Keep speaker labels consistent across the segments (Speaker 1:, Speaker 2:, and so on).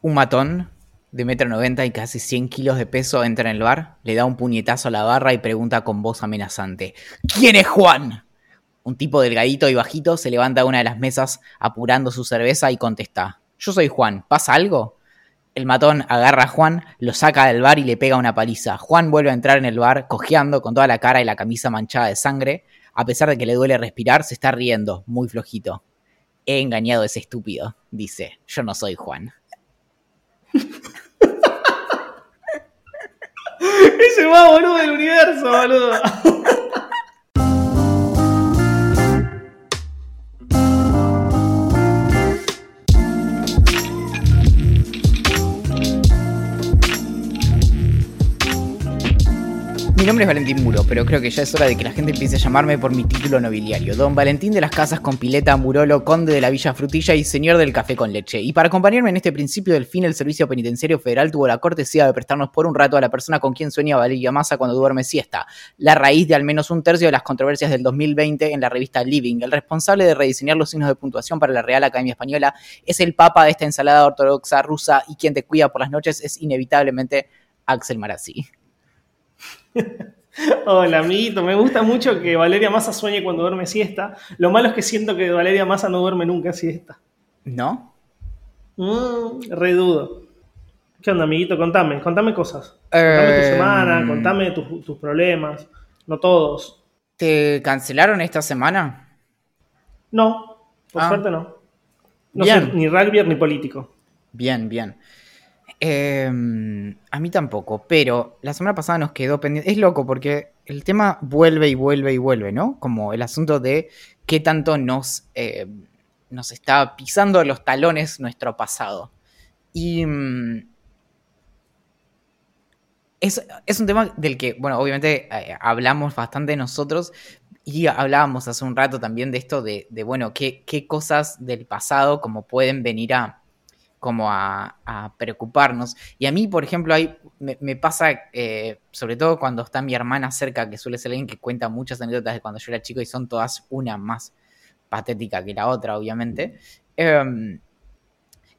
Speaker 1: Un matón de metro noventa y casi 100 kilos de peso entra en el bar, le da un puñetazo a la barra y pregunta con voz amenazante: ¿Quién es Juan? Un tipo delgadito y bajito se levanta a una de las mesas apurando su cerveza y contesta: Yo soy Juan, ¿pasa algo? El matón agarra a Juan, lo saca del bar y le pega una paliza. Juan vuelve a entrar en el bar, cojeando, con toda la cara y la camisa manchada de sangre. A pesar de que le duele respirar, se está riendo, muy flojito. He engañado a ese estúpido, dice. Yo no soy Juan.
Speaker 2: Ese más boludo del universo, boludo.
Speaker 1: Nombre es Valentín Muro, pero creo que ya es hora de que la gente empiece a llamarme por mi título nobiliario. Don Valentín de las Casas con Pileta, Murolo, Conde de la Villa Frutilla y Señor del Café con Leche. Y para acompañarme en este principio del fin, el Servicio Penitenciario Federal tuvo la cortesía de prestarnos por un rato a la persona con quien sueña Valeria Massa cuando duerme siesta. La raíz de al menos un tercio de las controversias del 2020 en la revista Living. El responsable de rediseñar los signos de puntuación para la Real Academia Española es el papa de esta ensalada ortodoxa rusa y quien te cuida por las noches es inevitablemente Axel Marazzi.
Speaker 2: Hola, amiguito. Me gusta mucho que Valeria Massa sueñe cuando duerme siesta. Lo malo es que siento que Valeria Massa no duerme nunca siesta.
Speaker 1: ¿No?
Speaker 2: Mm, redudo. ¿Qué onda, amiguito? Contame, contame cosas. Contame tu
Speaker 1: Eh,
Speaker 2: semana, contame tus, tus problemas. No todos.
Speaker 1: ¿Te cancelaron esta semana?
Speaker 2: No, por
Speaker 1: Ah.
Speaker 2: suerte no. No
Speaker 1: Bien.
Speaker 2: soy ni rugby ni político.
Speaker 1: Bien, bien. Eh, a mí tampoco, pero la semana pasada nos quedó pendiente. Es loco porque el tema vuelve y vuelve y vuelve, ¿no? Como el asunto de qué tanto nos, eh, nos está pisando los talones nuestro pasado. Y mm, es, es un tema del que, bueno, obviamente eh, hablamos bastante nosotros y hablábamos hace un rato también de esto de, de, bueno, qué, qué cosas del pasado como pueden venir a como a, a preocuparnos. Y a mí, por ejemplo, hay, me, pasa, eh, sobre todo cuando está mi hermana cerca, que suele ser alguien que cuenta muchas anécdotas de cuando yo era chico y son todas una más patética que la otra, obviamente, eh,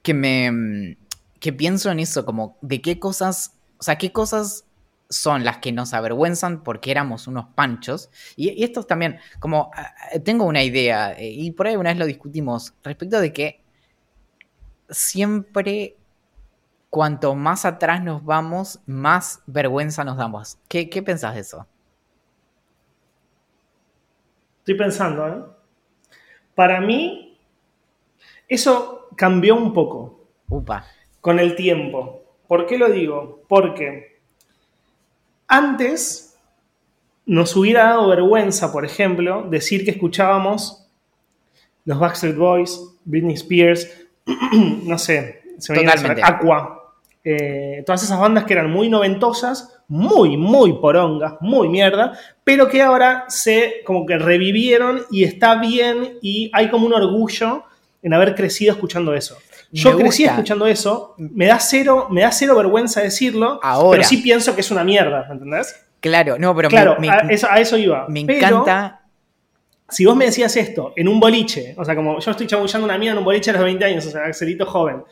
Speaker 1: que me que pienso en eso, como de qué cosas, o sea, qué cosas son las que nos avergüenzan porque éramos unos panchos. Y, y esto también, como uh, tengo una idea, eh, y por ahí una vez lo discutimos, respecto de que siempre cuanto más atrás nos vamos, más vergüenza nos damos. ¿Qué, qué pensás de eso?
Speaker 2: Estoy pensando, ¿eh? Para mí, eso cambió un poco.
Speaker 1: Upa.
Speaker 2: Con el tiempo. ¿Por qué lo digo? Porque antes nos hubiera dado vergüenza, por ejemplo, decir que escuchábamos los Backstreet Boys, Britney Spears, no sé, se me
Speaker 1: Totalmente.
Speaker 2: Aqua, eh, todas esas bandas que eran muy noventosas, muy, muy porongas, muy mierda, pero que ahora se como que revivieron y está bien y hay como un orgullo en haber crecido escuchando eso. Yo
Speaker 1: Me
Speaker 2: crecí
Speaker 1: gusta.
Speaker 2: escuchando eso, me da cero, me da cero vergüenza decirlo,
Speaker 1: Ahora.
Speaker 2: pero sí pienso que es una mierda, ¿me entendés?
Speaker 1: Claro, no, pero
Speaker 2: claro,
Speaker 1: me, me-
Speaker 2: a, eso, a eso iba.
Speaker 1: me
Speaker 2: Pero,
Speaker 1: encanta.
Speaker 2: Si vos me decías esto en un boliche, o sea, como yo estoy chamullando una mina en un boliche a los 20 años, o sea, Axelito joven,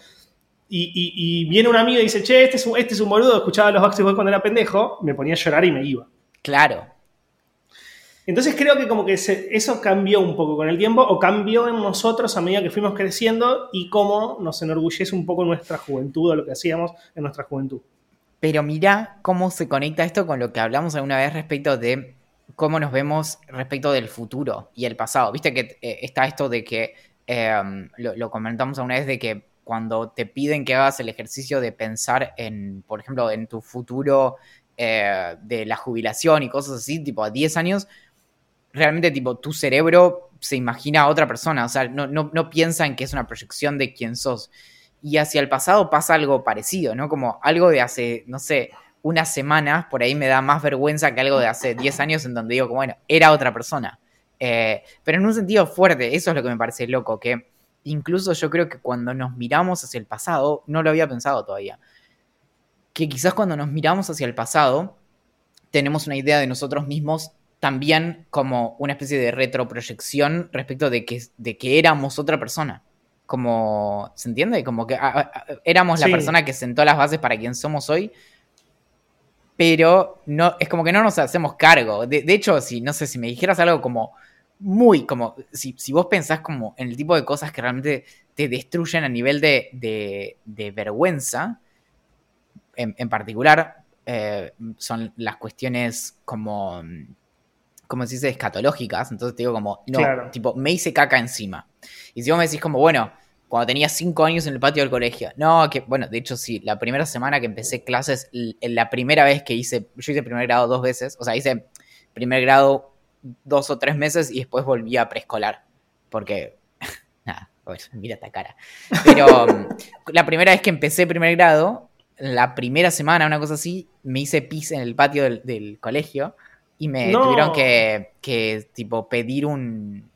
Speaker 2: y, y- y viene un amigo y dice, che, este es un, este es un boludo, escuchaba a los Backstreet Boys cuando era pendejo, me ponía a llorar y me iba.
Speaker 1: Claro.
Speaker 2: Entonces creo que como que se- eso cambió un poco con el tiempo, o cambió en nosotros a medida que fuimos creciendo y cómo nos enorgullece un poco nuestra juventud o lo que hacíamos en nuestra juventud.
Speaker 1: Pero mirá cómo se conecta esto con lo que hablamos alguna vez respecto de cómo nos vemos respecto del futuro y el pasado. Viste que eh, está esto de que, eh, lo, lo comentamos alguna vez, de que cuando te piden que hagas el ejercicio de pensar en, por ejemplo, en tu futuro eh, de la jubilación y cosas así, tipo a 10 años, realmente tipo tu cerebro se imagina a otra persona, o sea, no, no, no piensa en que es una proyección de quién sos. Y hacia el pasado pasa algo parecido, ¿no? Como algo de hace, no sé, unas semanas, por ahí me da más vergüenza que algo de hace 10 años en donde digo, como, bueno, era otra persona. Eh, pero en un sentido fuerte, eso es lo que me parece loco, que incluso yo creo que cuando nos miramos hacia el pasado, no lo había pensado todavía, que quizás cuando nos miramos hacia el pasado, tenemos una idea de nosotros mismos también como una especie de retroproyección respecto de que, de que éramos otra persona. como, ¿se entiende? Como que éramos la persona que sentó las bases para quien somos hoy, pero no, es como que no nos hacemos cargo. De, hecho, si, no sé, si me dijeras algo como muy, como, si, vos pensás como en el tipo de cosas que realmente te destruyen a nivel de, de, vergüenza, en, particular, eh, son las cuestiones como, como se dice, escatológicas. Entonces te digo como, no, tipo, me hice caca encima. Y si vos me decís como, bueno, cuando tenía cinco años en el patio del colegio. No, que, bueno, de hecho sí, la primera semana que empecé clases, la primera vez que hice, yo hice primer grado dos veces, o sea, hice primer grado dos o tres meses y después volví a preescolar. Porque, nada, mira esta cara. Pero la primera vez que empecé primer grado, la primera semana, una cosa así, me hice pis en el patio del, colegio y me tuvieron que, que, tipo, pedir un,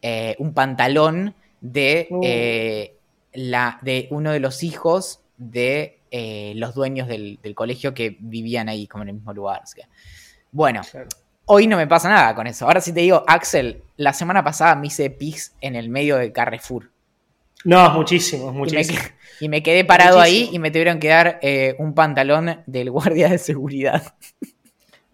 Speaker 1: eh, un pantalón de, eh, la, de uno de los hijos de eh, los dueños del, colegio que vivían ahí, como en el mismo lugar. bueno, hoy no me pasa nada con eso. Ahora sí te digo, Axel, la semana pasada me hice pis en el medio de Carrefour.
Speaker 2: No, muchísimo, muchísimo.
Speaker 1: Y me, quedé parado ahí y me tuvieron que dar eh, un pantalón del guardia de seguridad.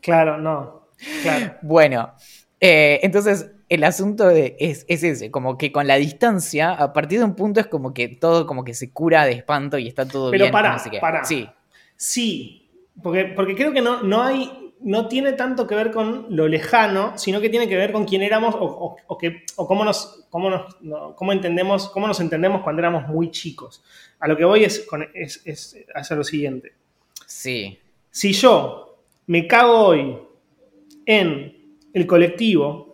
Speaker 2: Claro, no.
Speaker 1: Bueno, entonces el asunto de, es, ese, como que con la distancia, a partir de un punto es como que todo como que se cura de espanto y está todo
Speaker 2: bien.
Speaker 1: Pero
Speaker 2: para, para. Sí. Sí, porque, porque creo que no, no hay, no tiene tanto que ver con lo lejano, sino que tiene que ver con quién éramos o, o, que, o cómo, nos, cómo, nos, cómo, entendemos, cómo nos entendemos cuando éramos muy chicos. A lo que voy es, con, es, es hacer lo siguiente.
Speaker 1: Sí.
Speaker 2: Si yo me cago hoy en el colectivo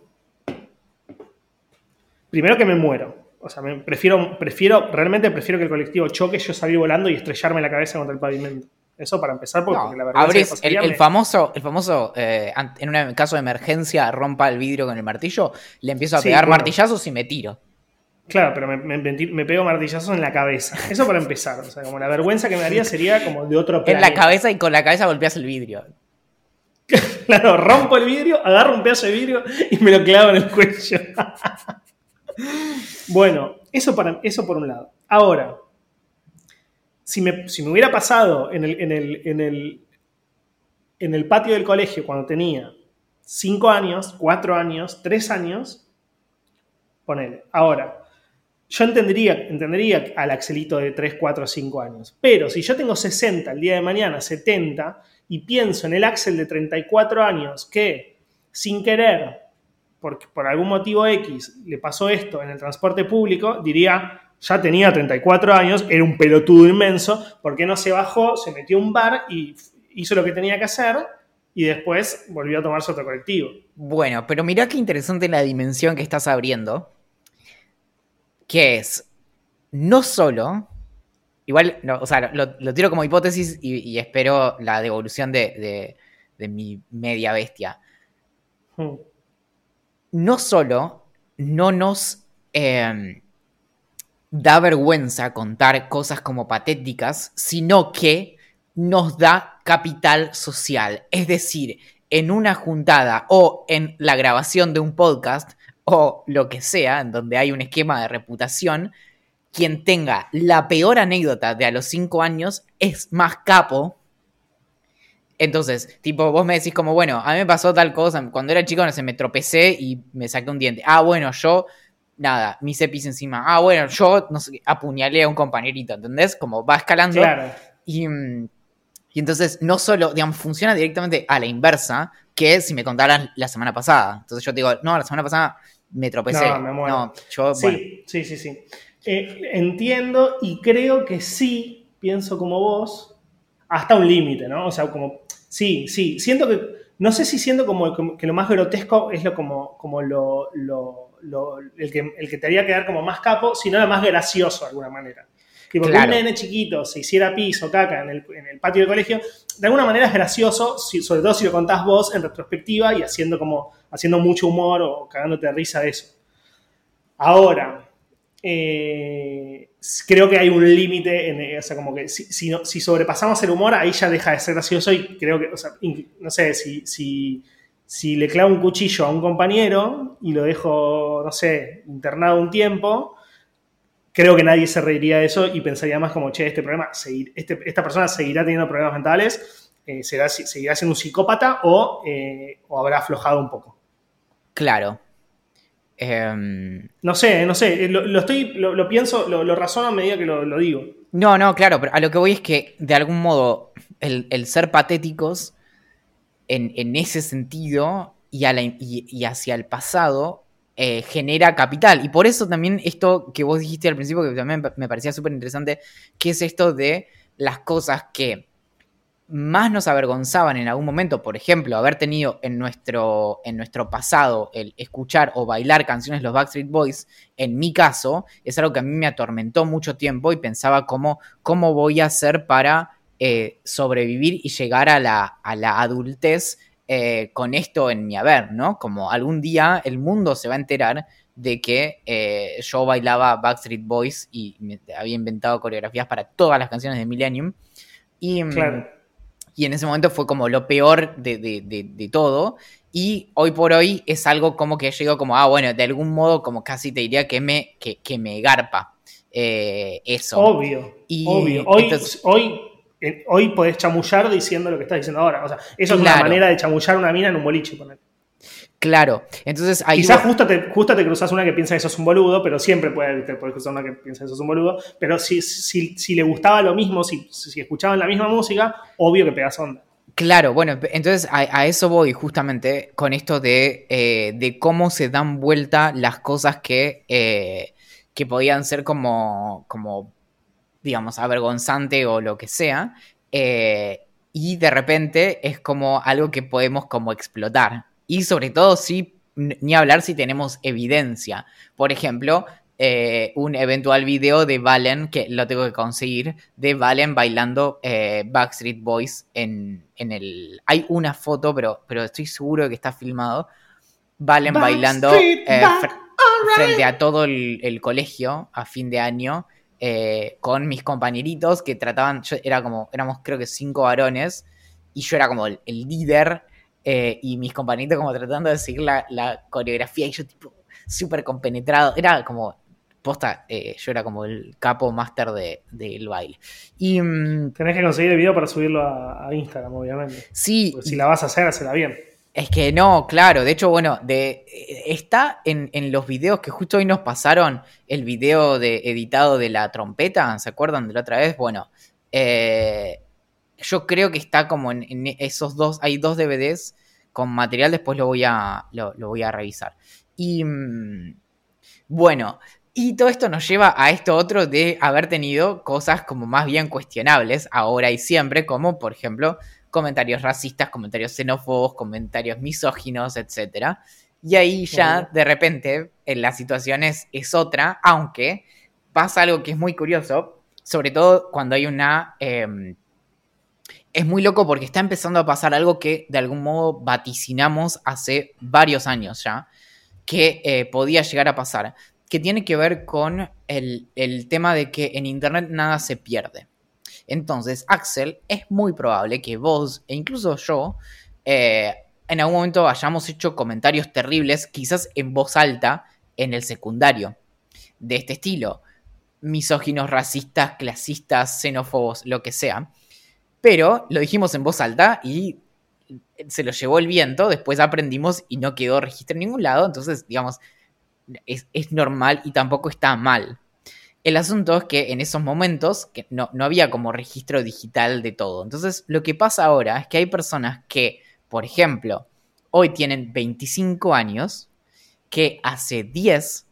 Speaker 2: primero que me muero. O sea, me prefiero, prefiero, realmente prefiero que el colectivo choque, yo salir volando y estrellarme la cabeza contra el pavimento. Eso para empezar, porque, la verdad
Speaker 1: es el, el, famoso, el famoso eh, en un caso de emergencia, rompa el vidrio con el martillo, le empiezo a pegar martillazos y me tiro.
Speaker 2: Claro, pero me, pego martillazos en la cabeza. Eso para empezar. O sea, como la vergüenza que me daría sería como de otro
Speaker 1: planeta. En la cabeza y con la cabeza golpeas el vidrio.
Speaker 2: claro, rompo el vidrio, agarro un pedazo de vidrio y me lo clavo en el cuello. Bueno, eso, para, eso por un lado. Ahora, si me, hubiera pasado en el, en, el, patio del colegio cuando tenía 5 años, 4 años, 3 años, ponele. Ahora, yo entendería, entendería al Axelito de 3, 4, 5 años. Pero si yo tengo 60 el día de mañana, 70, y pienso en el Axel de 34 años que sin querer porque por algún motivo X le pasó esto en el transporte público, diría, ya tenía 34 años, era un pelotudo inmenso, ¿por qué no se bajó, se metió a un bar y hizo lo que tenía que hacer y después volvió a tomarse otro colectivo?
Speaker 1: Bueno, pero mirá qué interesante la dimensión que estás abriendo, que es, no solo, igual, o sea, lo, tiro como hipótesis y, espero la devolución de, mi media bestia. Hmm no solo no nos em, da vergüenza contar cosas como patéticas, sino que nos da capital social. Es decir, en una juntada o en la grabación de un podcast o lo que sea, en donde hay un esquema de reputación, quien tenga la peor anécdota de a los cinco años es más capo entonces, tipo, vos me decís como, bueno, a mí me pasó tal cosa, cuando era chico, no sé, me tropecé y me saqué un diente. Ah, bueno, yo, nada, mi cepis encima. Ah, bueno, yo, no sé, apuñalé a un compañerito, ¿entendés? Como va escalando. Claro. Y, y entonces, no solo, digamos, funciona directamente a la inversa que si me contaran la semana pasada. Entonces yo te digo, no, la semana pasada me tropecé. No, me muero. No, yo,
Speaker 2: sí, sí, sí, sí. Eh, entiendo y creo que sí, pienso como vos, hasta un límite, ¿no? O sea, como Sí, sí. Siento que. No sé si siento como que lo más grotesco es lo como, como lo, el, que, el que te haría quedar como más capo, sino lo más gracioso de alguna manera. Que porque un nene chiquito se hiciera piso, caca en el, en el, patio del colegio, de alguna manera es gracioso, sobre todo si lo contás vos en retrospectiva y haciendo como haciendo mucho humor o cagándote de risa de eso. Ahora, eh, creo que hay un límite, o sea, como que si, si, sobrepasamos el humor, ahí ya deja de ser gracioso y creo que, o sea, no sé, si, si, si, le clavo un cuchillo a un compañero y lo dejo, no sé, internado un tiempo, creo que nadie se reiría de eso y pensaría más como, che, este problema, este, esta persona seguirá teniendo problemas mentales, eh, será, seguirá siendo un psicópata o, eh, o habrá aflojado un poco.
Speaker 1: Claro. Em,
Speaker 2: no sé, no sé, lo, estoy, lo, pienso, lo, razono a medida que lo, digo.
Speaker 1: No, no, claro, pero a lo que voy es que de algún modo el, ser patéticos en, ese sentido y, y, hacia el pasado eh, genera capital. Y por eso también esto que vos dijiste al principio, que también me parecía súper interesante, que es esto de las cosas que más nos avergonzaban en algún momento, por ejemplo, haber tenido en nuestro, en nuestro pasado el escuchar o bailar canciones de los Backstreet Boys, en mi caso, es algo que a mí me atormentó mucho tiempo y pensaba cómo, cómo voy a hacer para eh, sobrevivir y llegar a la, a la adultez eh, con esto en mi haber, ¿no? Como algún día el mundo se va a enterar de que eh, yo bailaba Backstreet Boys y había inventado coreografías para todas las canciones de Millennium. Y, mm, claro y en ese momento fue como lo peor de, todo. Y hoy por hoy es algo como que digo como, ah, bueno, de algún modo como casi te diría que me, que, me garpa eh, eso.
Speaker 2: Obvio, obvio. Hoy, hoy, eh, hoy podés chamullar diciendo lo que estás diciendo ahora. O sea, eso es una manera de chamullar una mina en un boliche, poner.
Speaker 1: Claro, entonces ahí.
Speaker 2: Quizás justo, te, justo te cruzas una que piensa que sos un boludo, pero siempre puede, te puedes cruzar una que piensa que sos un boludo. Pero si, si, le gustaba lo mismo, si, si, escuchaban la misma música, obvio que pegas onda.
Speaker 1: Claro, bueno, entonces a, eso voy justamente con esto de, eh, de, cómo se dan vuelta las cosas que, eh, que podían ser como, como, digamos, avergonzante o lo que sea. Eh, y de repente es como algo que podemos como explotar. Y sobre todo, si, ni hablar si tenemos evidencia. Por ejemplo, eh, un eventual video de Valen, que lo tengo que conseguir, de Valen bailando eh, Backstreet Boys en, el... Hay una foto, pero, pero estoy seguro que está filmado. Valen bailando eh, frente a todo el, colegio a fin de año. con mis compañeritos que trataban, yo era como, éramos creo que cinco varones y yo era como el líder eh, y mis compañeros como tratando de seguir la, coreografía y yo tipo súper compenetrado. Era como, posta, eh, yo era como el capo máster del de, baile. Y,
Speaker 2: mm, Tenés que conseguir el video para subirlo a, Instagram, obviamente.
Speaker 1: Sí.
Speaker 2: si la vas a hacer, hacela bien.
Speaker 1: Es que no, claro. De hecho, bueno, de, eh, está en, en, los videos que justo hoy nos pasaron el video de, editado de la trompeta. ¿Se acuerdan de la otra vez? Bueno, eh, yo creo que está como en, esos dos, hay dos DVDs con material, después lo voy a, lo, voy a revisar. Y mm, bueno, y todo esto nos lleva a esto otro de haber tenido cosas como más bien cuestionables ahora y siempre, como por ejemplo comentarios racistas, comentarios xenófobos, comentarios misóginos, etc. Y ahí ya de repente en las situaciones es otra, aunque pasa algo que es muy curioso, sobre todo cuando hay una... Em, es muy loco porque está empezando a pasar algo que de algún modo vaticinamos hace varios años ya, que eh, podía llegar a pasar, que tiene que ver con el, tema de que en Internet nada se pierde. Entonces, Axel, es muy probable que vos e incluso yo eh, en algún momento hayamos hecho comentarios terribles, quizás en voz alta, en el secundario, de este estilo. Misóginos, racistas, clasistas, xenófobos, lo que sea pero lo dijimos en voz alta y se lo llevó el viento, después aprendimos y no quedó registro en ningún lado, entonces, digamos, es, normal y tampoco está mal. El asunto es que en esos momentos no, no, había como registro digital de todo. Entonces, lo que pasa ahora es que hay personas que, por ejemplo, hoy tienen 25 años, que hace 10,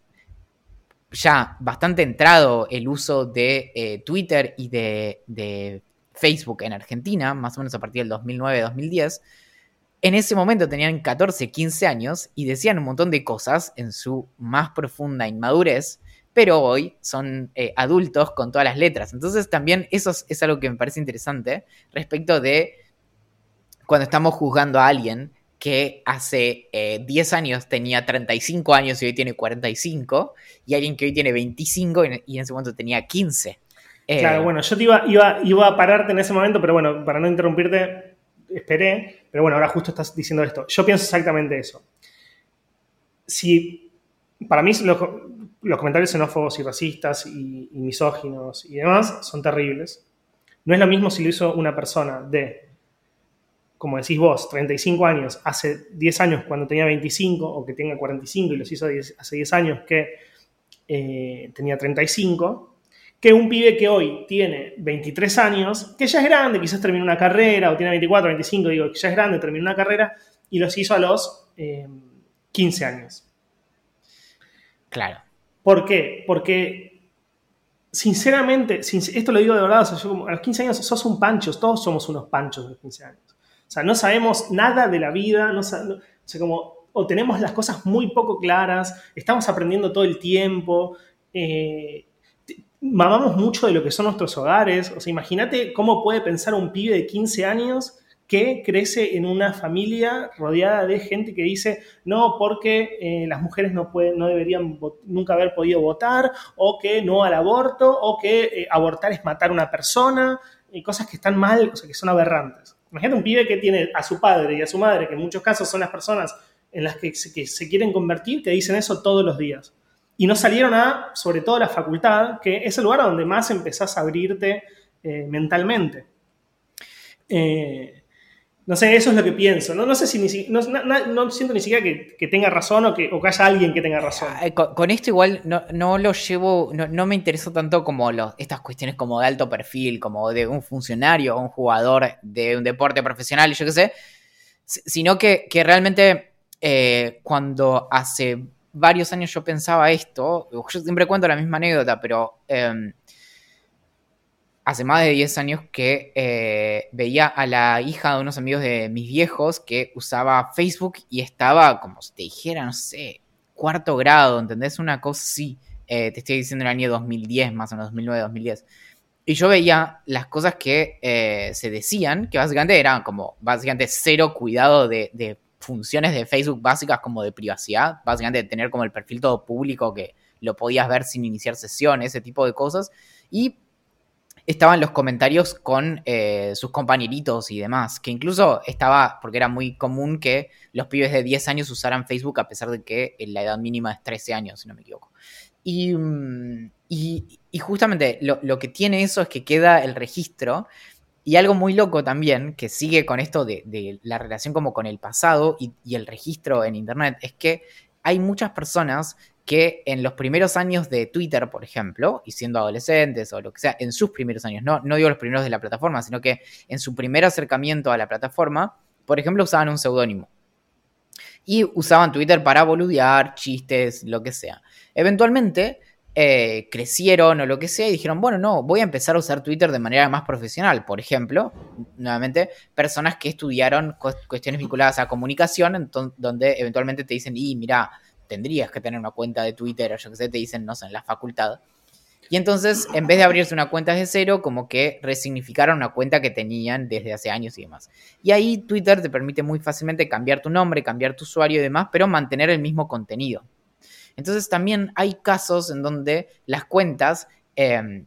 Speaker 1: ya bastante entrado el uso de eh, Twitter y de Facebook en Argentina, más o menos a partir del 2009-2010, en ese momento tenían 14, 15 años y decían un montón de cosas en su más profunda inmadurez, pero hoy son eh, adultos con todas las letras. Entonces también eso es, algo que me parece interesante respecto de cuando estamos juzgando a alguien que hace 10 eh, años tenía 35 años y hoy tiene 45, y alguien que hoy tiene 25 y en ese momento tenía 15.
Speaker 2: Claro, eh, bueno, yo te iba, iba, iba a pararte en ese momento, pero bueno, para no interrumpirte, esperé. Pero bueno, ahora justo estás diciendo esto. Yo pienso exactamente eso. Si, para mí, los comentarios xenófobos y racistas y, y misóginos y demás son terribles. No es lo mismo si lo hizo una persona de, como decís vos, 35 años, hace 10 años cuando tenía 25, o que tenga 45 y los hizo hace 10 años que eh, tenía 35, que un pibe que hoy tiene 23 años, que ya es grande, quizás terminó una carrera, o tiene 24, 25, digo, que ya es grande, terminó una carrera, y los hizo a los 15 eh, años.
Speaker 1: Claro.
Speaker 2: ¿Por qué? Porque, sinceramente, esto lo digo de verdad, a los 15 años sos un pancho, todos somos unos panchos a los 15 años. O sea, no sabemos nada de la vida, no, o sea, como, o tenemos las cosas muy poco claras, estamos aprendiendo todo el tiempo, eh, mamamos mucho de lo que son nuestros hogares. O sea, imagínate cómo puede pensar un pibe de 15 años que crece en una familia rodeada de gente que dice, no, porque eh, las mujeres no, pueden, no deberían nunca haber podido votar, o que no al aborto, o que eh, abortar es matar a una persona, y cosas que están mal, o sea, que son aberrantes. Imagínate un pibe que tiene a su padre y a su madre, que en muchos casos son las personas en las que se, que se quieren convertir, que dicen eso todos los días. Y no salieron a, sobre todo, la facultad, que es el lugar donde más empezás a abrirte eh, mentalmente. Eh, no sé, eso es lo que pienso. No, no sé si no, siento ni siquiera que, tenga razón o que, haya alguien que tenga razón.
Speaker 1: Con, esto igual no, lo llevo, no, me interesó tanto como estas cuestiones como de alto perfil, como de un funcionario o un jugador de un deporte profesional, yo qué sé, sino que, realmente eh, cuando hace varios años yo pensaba esto, yo siempre cuento la misma anécdota, pero... Em, hace más de 10 años que eh, veía a la hija de unos amigos de mis viejos que usaba Facebook y estaba, como si te dijera, no sé, cuarto grado, ¿entendés? Una cosa así. Eh, te estoy diciendo el año 2010, más o menos 2009, 2010. Y yo veía las cosas que eh, se decían, que básicamente eran como, básicamente cero cuidado de, de, funciones de Facebook básicas como de privacidad, básicamente de tener como el perfil todo público que lo podías ver sin iniciar sesión, ese tipo de cosas. Y estaban los comentarios con eh, sus compañeritos y demás, que incluso estaba, porque era muy común que los pibes de 10 años usaran Facebook a pesar de que la edad mínima es 13 años, si no me equivoco. Y, mm, justamente lo, que tiene eso es que queda el registro y algo muy loco también, que sigue con esto de, la relación como con el pasado y, el registro en Internet, es que hay muchas personas que en los primeros años de Twitter, por ejemplo, y siendo adolescentes o lo que sea, en sus primeros años, no, no digo los primeros de la plataforma, sino que en su primer acercamiento a la plataforma, por ejemplo, usaban un seudónimo. Y usaban Twitter para boludear, chistes, lo que sea. Eventualmente eh, crecieron o lo que sea y dijeron, bueno, no, voy a empezar a usar Twitter de manera más profesional. Por ejemplo, nuevamente, personas que estudiaron cuestiones vinculadas a comunicación, donde eventualmente te dicen, y mira, tendrías que tener una cuenta de Twitter o yo que sé, te dicen, no sé, en la facultad. Y entonces, en vez de abrirse una cuenta desde cero, como que resignificaron una cuenta que tenían desde hace años y demás. Y ahí Twitter te permite muy fácilmente cambiar tu nombre, cambiar tu usuario y demás, pero mantener el mismo contenido. Entonces también hay casos en donde las cuentas, em,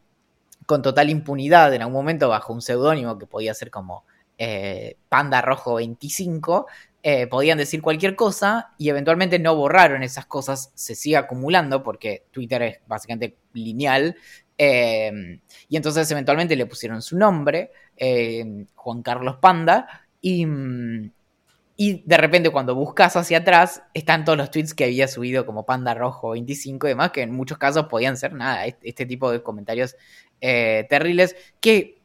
Speaker 1: con total impunidad, en algún momento bajo un seudónimo que podía ser como eh, Panda Rojo 25, eh, podían decir cualquier cosa y eventualmente no borraron esas cosas, se sigue acumulando porque Twitter es básicamente lineal. Em, y entonces eventualmente le pusieron su nombre, em, Juan Carlos Panda, y, y, de repente cuando buscas hacia atrás están todos los tweets que había subido como Panda Rojo 25 y demás, que en muchos casos podían ser nada, este, tipo de comentarios eh, terribles que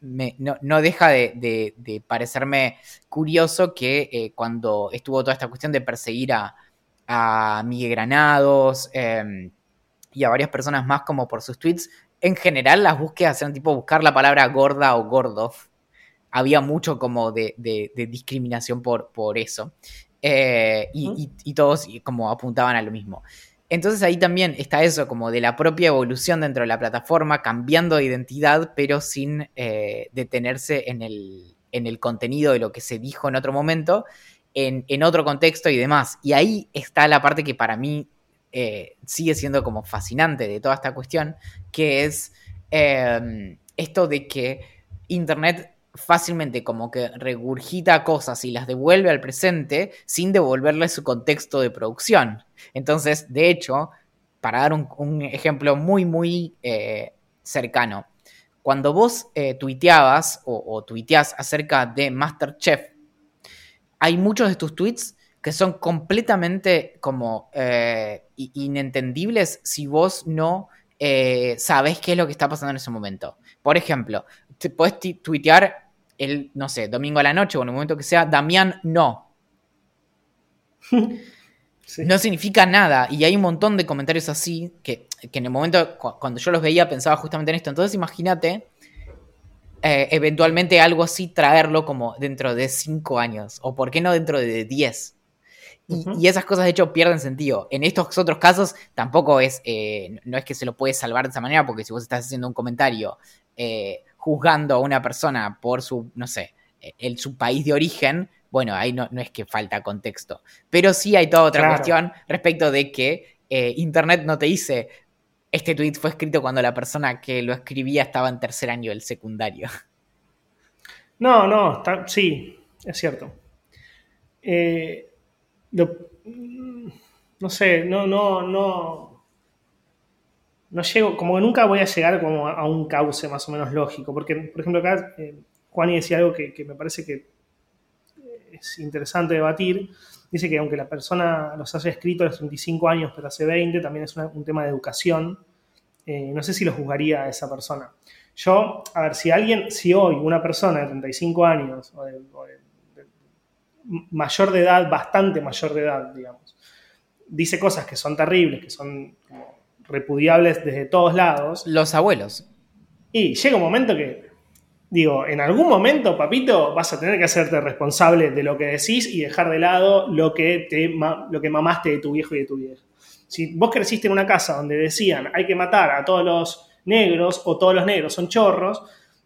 Speaker 1: no, deja de, parecerme curioso que eh, cuando estuvo toda esta cuestión de perseguir a, a Miguel Granados em, y a varias personas más como por sus tweets, en general las búsquedas eran tipo buscar la palabra gorda o gordo. Había mucho como de, discriminación por, por eso. Eh, y, y, todos como apuntaban a lo mismo. Entonces ahí también está eso, como de la propia evolución dentro de la plataforma, cambiando de identidad, pero sin eh, detenerse en el, en el, contenido de lo que se dijo en otro momento, en, otro contexto y demás. Y ahí está la parte que para mí eh, sigue siendo como fascinante de toda esta cuestión, que es esto de que Internet fácilmente como que regurgita cosas y las devuelve al presente sin devolverle su contexto de producción. Entonces, de hecho, para dar un, ejemplo muy, muy eh, cercano, cuando vos eh, tuiteabas o, o acerca de Masterchef, hay muchos de tus tweets que son completamente como eh, inentendibles si vos no eh, sabés qué es lo que está pasando en ese momento. Por ejemplo, te podés tuitear el, no sé, domingo a la noche o en el momento que sea, Damián no. No significa nada. Y hay un montón de comentarios así que, en el momento, cuando yo los veía, pensaba justamente en esto. Entonces imagínate eh, eventualmente algo así traerlo como dentro de cinco años. O por qué no dentro de diez. Y, esas cosas, de hecho, pierden sentido. En estos otros casos, tampoco es, eh, no es que se lo puedes salvar de esa manera, porque si vos estás haciendo un comentario eh, juzgando a una persona por su, no sé, el, su país de origen, bueno, ahí no, no, es que falta contexto. Pero sí hay toda otra cuestión respecto de que eh, Internet no te dice, este tweet fue escrito cuando la persona que lo escribía estaba en tercer año del secundario.
Speaker 2: No, no, sí, es cierto. Eh, no sé, no, no, no. No llego, como que nunca voy a llegar como a un cauce más o menos lógico. Porque, por ejemplo, acá eh, Juani decía algo que, me parece que es interesante debatir. Dice que aunque la persona los haya escrito a los 35 años, pero hace 20, también es un tema de educación. Eh, no sé si lo juzgaría a esa persona. Yo, a ver, si alguien, si hoy una persona de 35 años o de mayor de edad, bastante mayor de edad, digamos, dice cosas que son terribles, que son repudiables desde todos lados.
Speaker 1: Los abuelos.
Speaker 2: Y llega un momento que, digo, en algún momento, papito, vas a tener que hacerte responsable de lo que decís y dejar de lado lo que, te, lo que mamaste de tu viejo y de tu vieja. Si vos creciste en una casa donde decían hay que matar a todos los negros o todos los negros son chorros,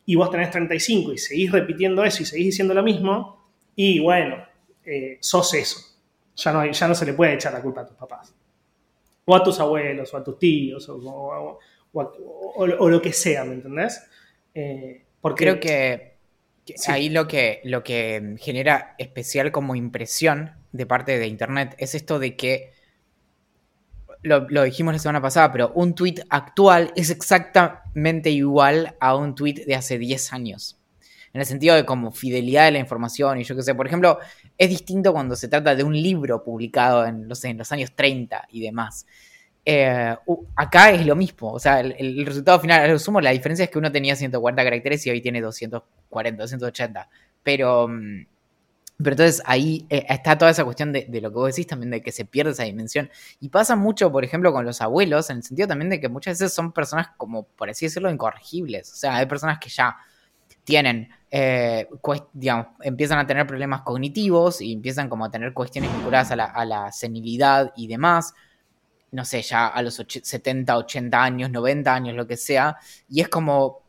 Speaker 2: y vos tenés 35 y seguís repitiendo eso y seguís diciendo lo mismo, y bueno, eh, sos eso. Ya no, ya no se le puede echar la culpa a tus papás. O a tus abuelos, o a tus tíos, o, lo que sea, ¿me entendés?
Speaker 1: Eh, porque creo que, ahí lo que, lo que genera especial como impresión de parte de Internet es esto de que, lo, lo, dijimos la semana pasada, pero un tweet actual es exactamente igual a un tweet de hace 10 años en el sentido de como fidelidad de la información y yo qué sé. Por ejemplo, es distinto cuando se trata de un libro publicado en, en los años 30 y demás. Eh, acá es lo mismo, o sea, el, resultado final, a lo sumo, la diferencia es que uno tenía 140 caracteres y hoy tiene 240, 280. Pero, mm, pero entonces ahí eh, está toda esa cuestión de, de, lo que vos decís también, de que se pierde esa dimensión. Y pasa mucho, por ejemplo, con los abuelos, en el sentido también de que muchas veces son personas como, por así decirlo, incorregibles. O sea, hay personas que ya tienen, eh, digamos, empiezan a tener problemas cognitivos y empiezan como a tener cuestiones vinculadas a la, senilidad y demás, no sé, ya a los 70, 80 años, 90 años, lo que sea, y es como,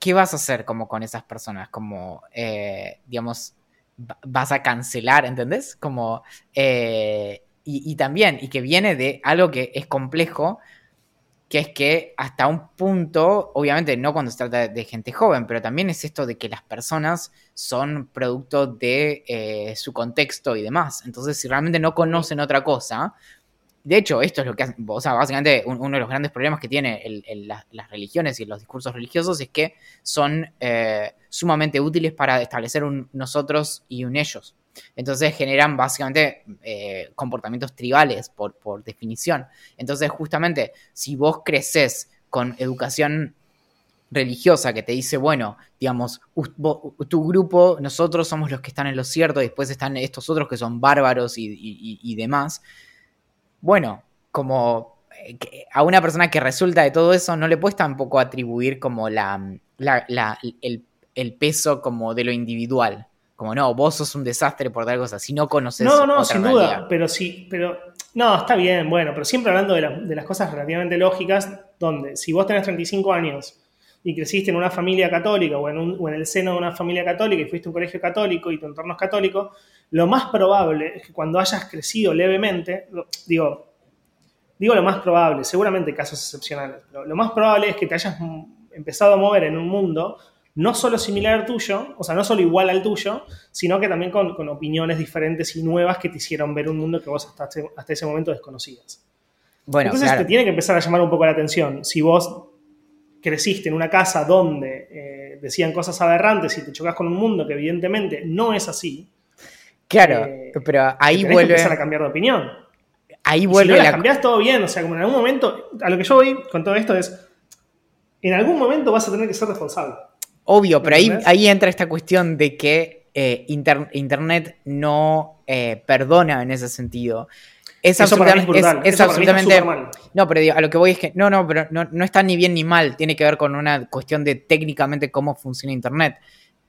Speaker 1: ¿qué, vas a hacer como con esas personas? Como, eh, digamos, vas a cancelar, ¿entendés? Como, eh, y, también, y que viene de algo que es complejo, que es que hasta un punto, obviamente no cuando se trata de gente joven, pero también es esto de que las personas son producto de eh, su contexto y demás. Entonces, si realmente no conocen otra cosa, de hecho, esto es lo que hace, o sea, básicamente uno de los grandes problemas que tiene las religiones y los discursos religiosos es que son eh, sumamente útiles para establecer un nosotros y un ellos. Entonces generan básicamente eh, comportamientos tribales por, por definición. Entonces justamente si vos creces con educación religiosa que te dice, bueno, digamos, tu grupo, nosotros somos los que están en lo cierto, después están estos otros que son bárbaros y, demás. Bueno, como eh, a una persona que resulta de todo eso, no le puedes tampoco atribuir como la, el, el, peso como de lo individual. Como no, vos sos un desastre por tal cosa, si no conoces.
Speaker 2: No, no, sin duda, pero sí, pero. No, está bien, bueno, pero siempre hablando de, las cosas relativamente lógicas, donde si vos tenés 35 años y creciste en una familia católica o en, o en el seno de una familia católica y fuiste a un colegio católico y tu entorno es católico, lo más probable es que cuando hayas crecido levemente, digo, digo lo más probable, seguramente casos excepcionales, pero lo más probable es que te hayas empezado a mover en un mundo no solo similar al tuyo, o sea, no solo igual al tuyo, sino que también con, opiniones diferentes y nuevas que te hicieron ver un mundo que vos hasta, hasta ese momento desconocías. Bueno, Entonces te tiene que empezar a llamar un poco la atención. Si vos creciste en una casa donde eh, decían cosas aberrantes y te chocas con un mundo que evidentemente no es así.
Speaker 1: Claro, eh, pero ahí vuelve. Que
Speaker 2: empezar a cambiar de opinión.
Speaker 1: Ahí vuelve.
Speaker 2: si no la... cambiás todo bien, o sea, como en algún momento, a lo que yo voy con todo esto es, en algún momento vas a tener que ser responsable.
Speaker 1: Obvio, pero ahí, ahí entra esta cuestión de que eh, Internet no perdona en ese sentido. Es absolutamente. No, pero a lo que voy es que. No, no, pero no, está ni bien ni mal. Tiene que ver con una cuestión de técnicamente cómo funciona Internet.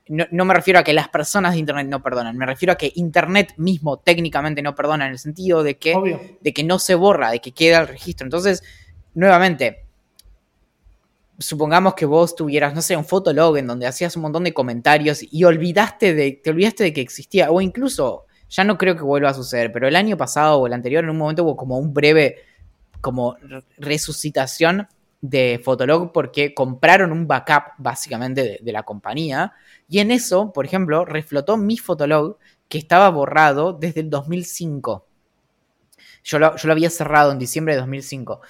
Speaker 1: No, me refiero a que las personas de Internet no perdonan, me refiero a que Internet mismo técnicamente no perdona en el sentido de que, de que no se borra, de que queda el registro. Entonces, nuevamente, supongamos que vos tuvieras, no sé, un fotolog en donde hacías un montón de comentarios y olvidaste de, te olvidaste de que existía, o incluso ya no creo que vuelva a suceder, pero el año pasado o el anterior en un momento hubo como un breve como resucitación de Fotolog porque compraron un backup básicamente de, la compañía y en eso, por ejemplo, reflotó mi Fotolog que estaba borrado desde el 2005. Yo lo, yo lo había cerrado en diciembre de 2005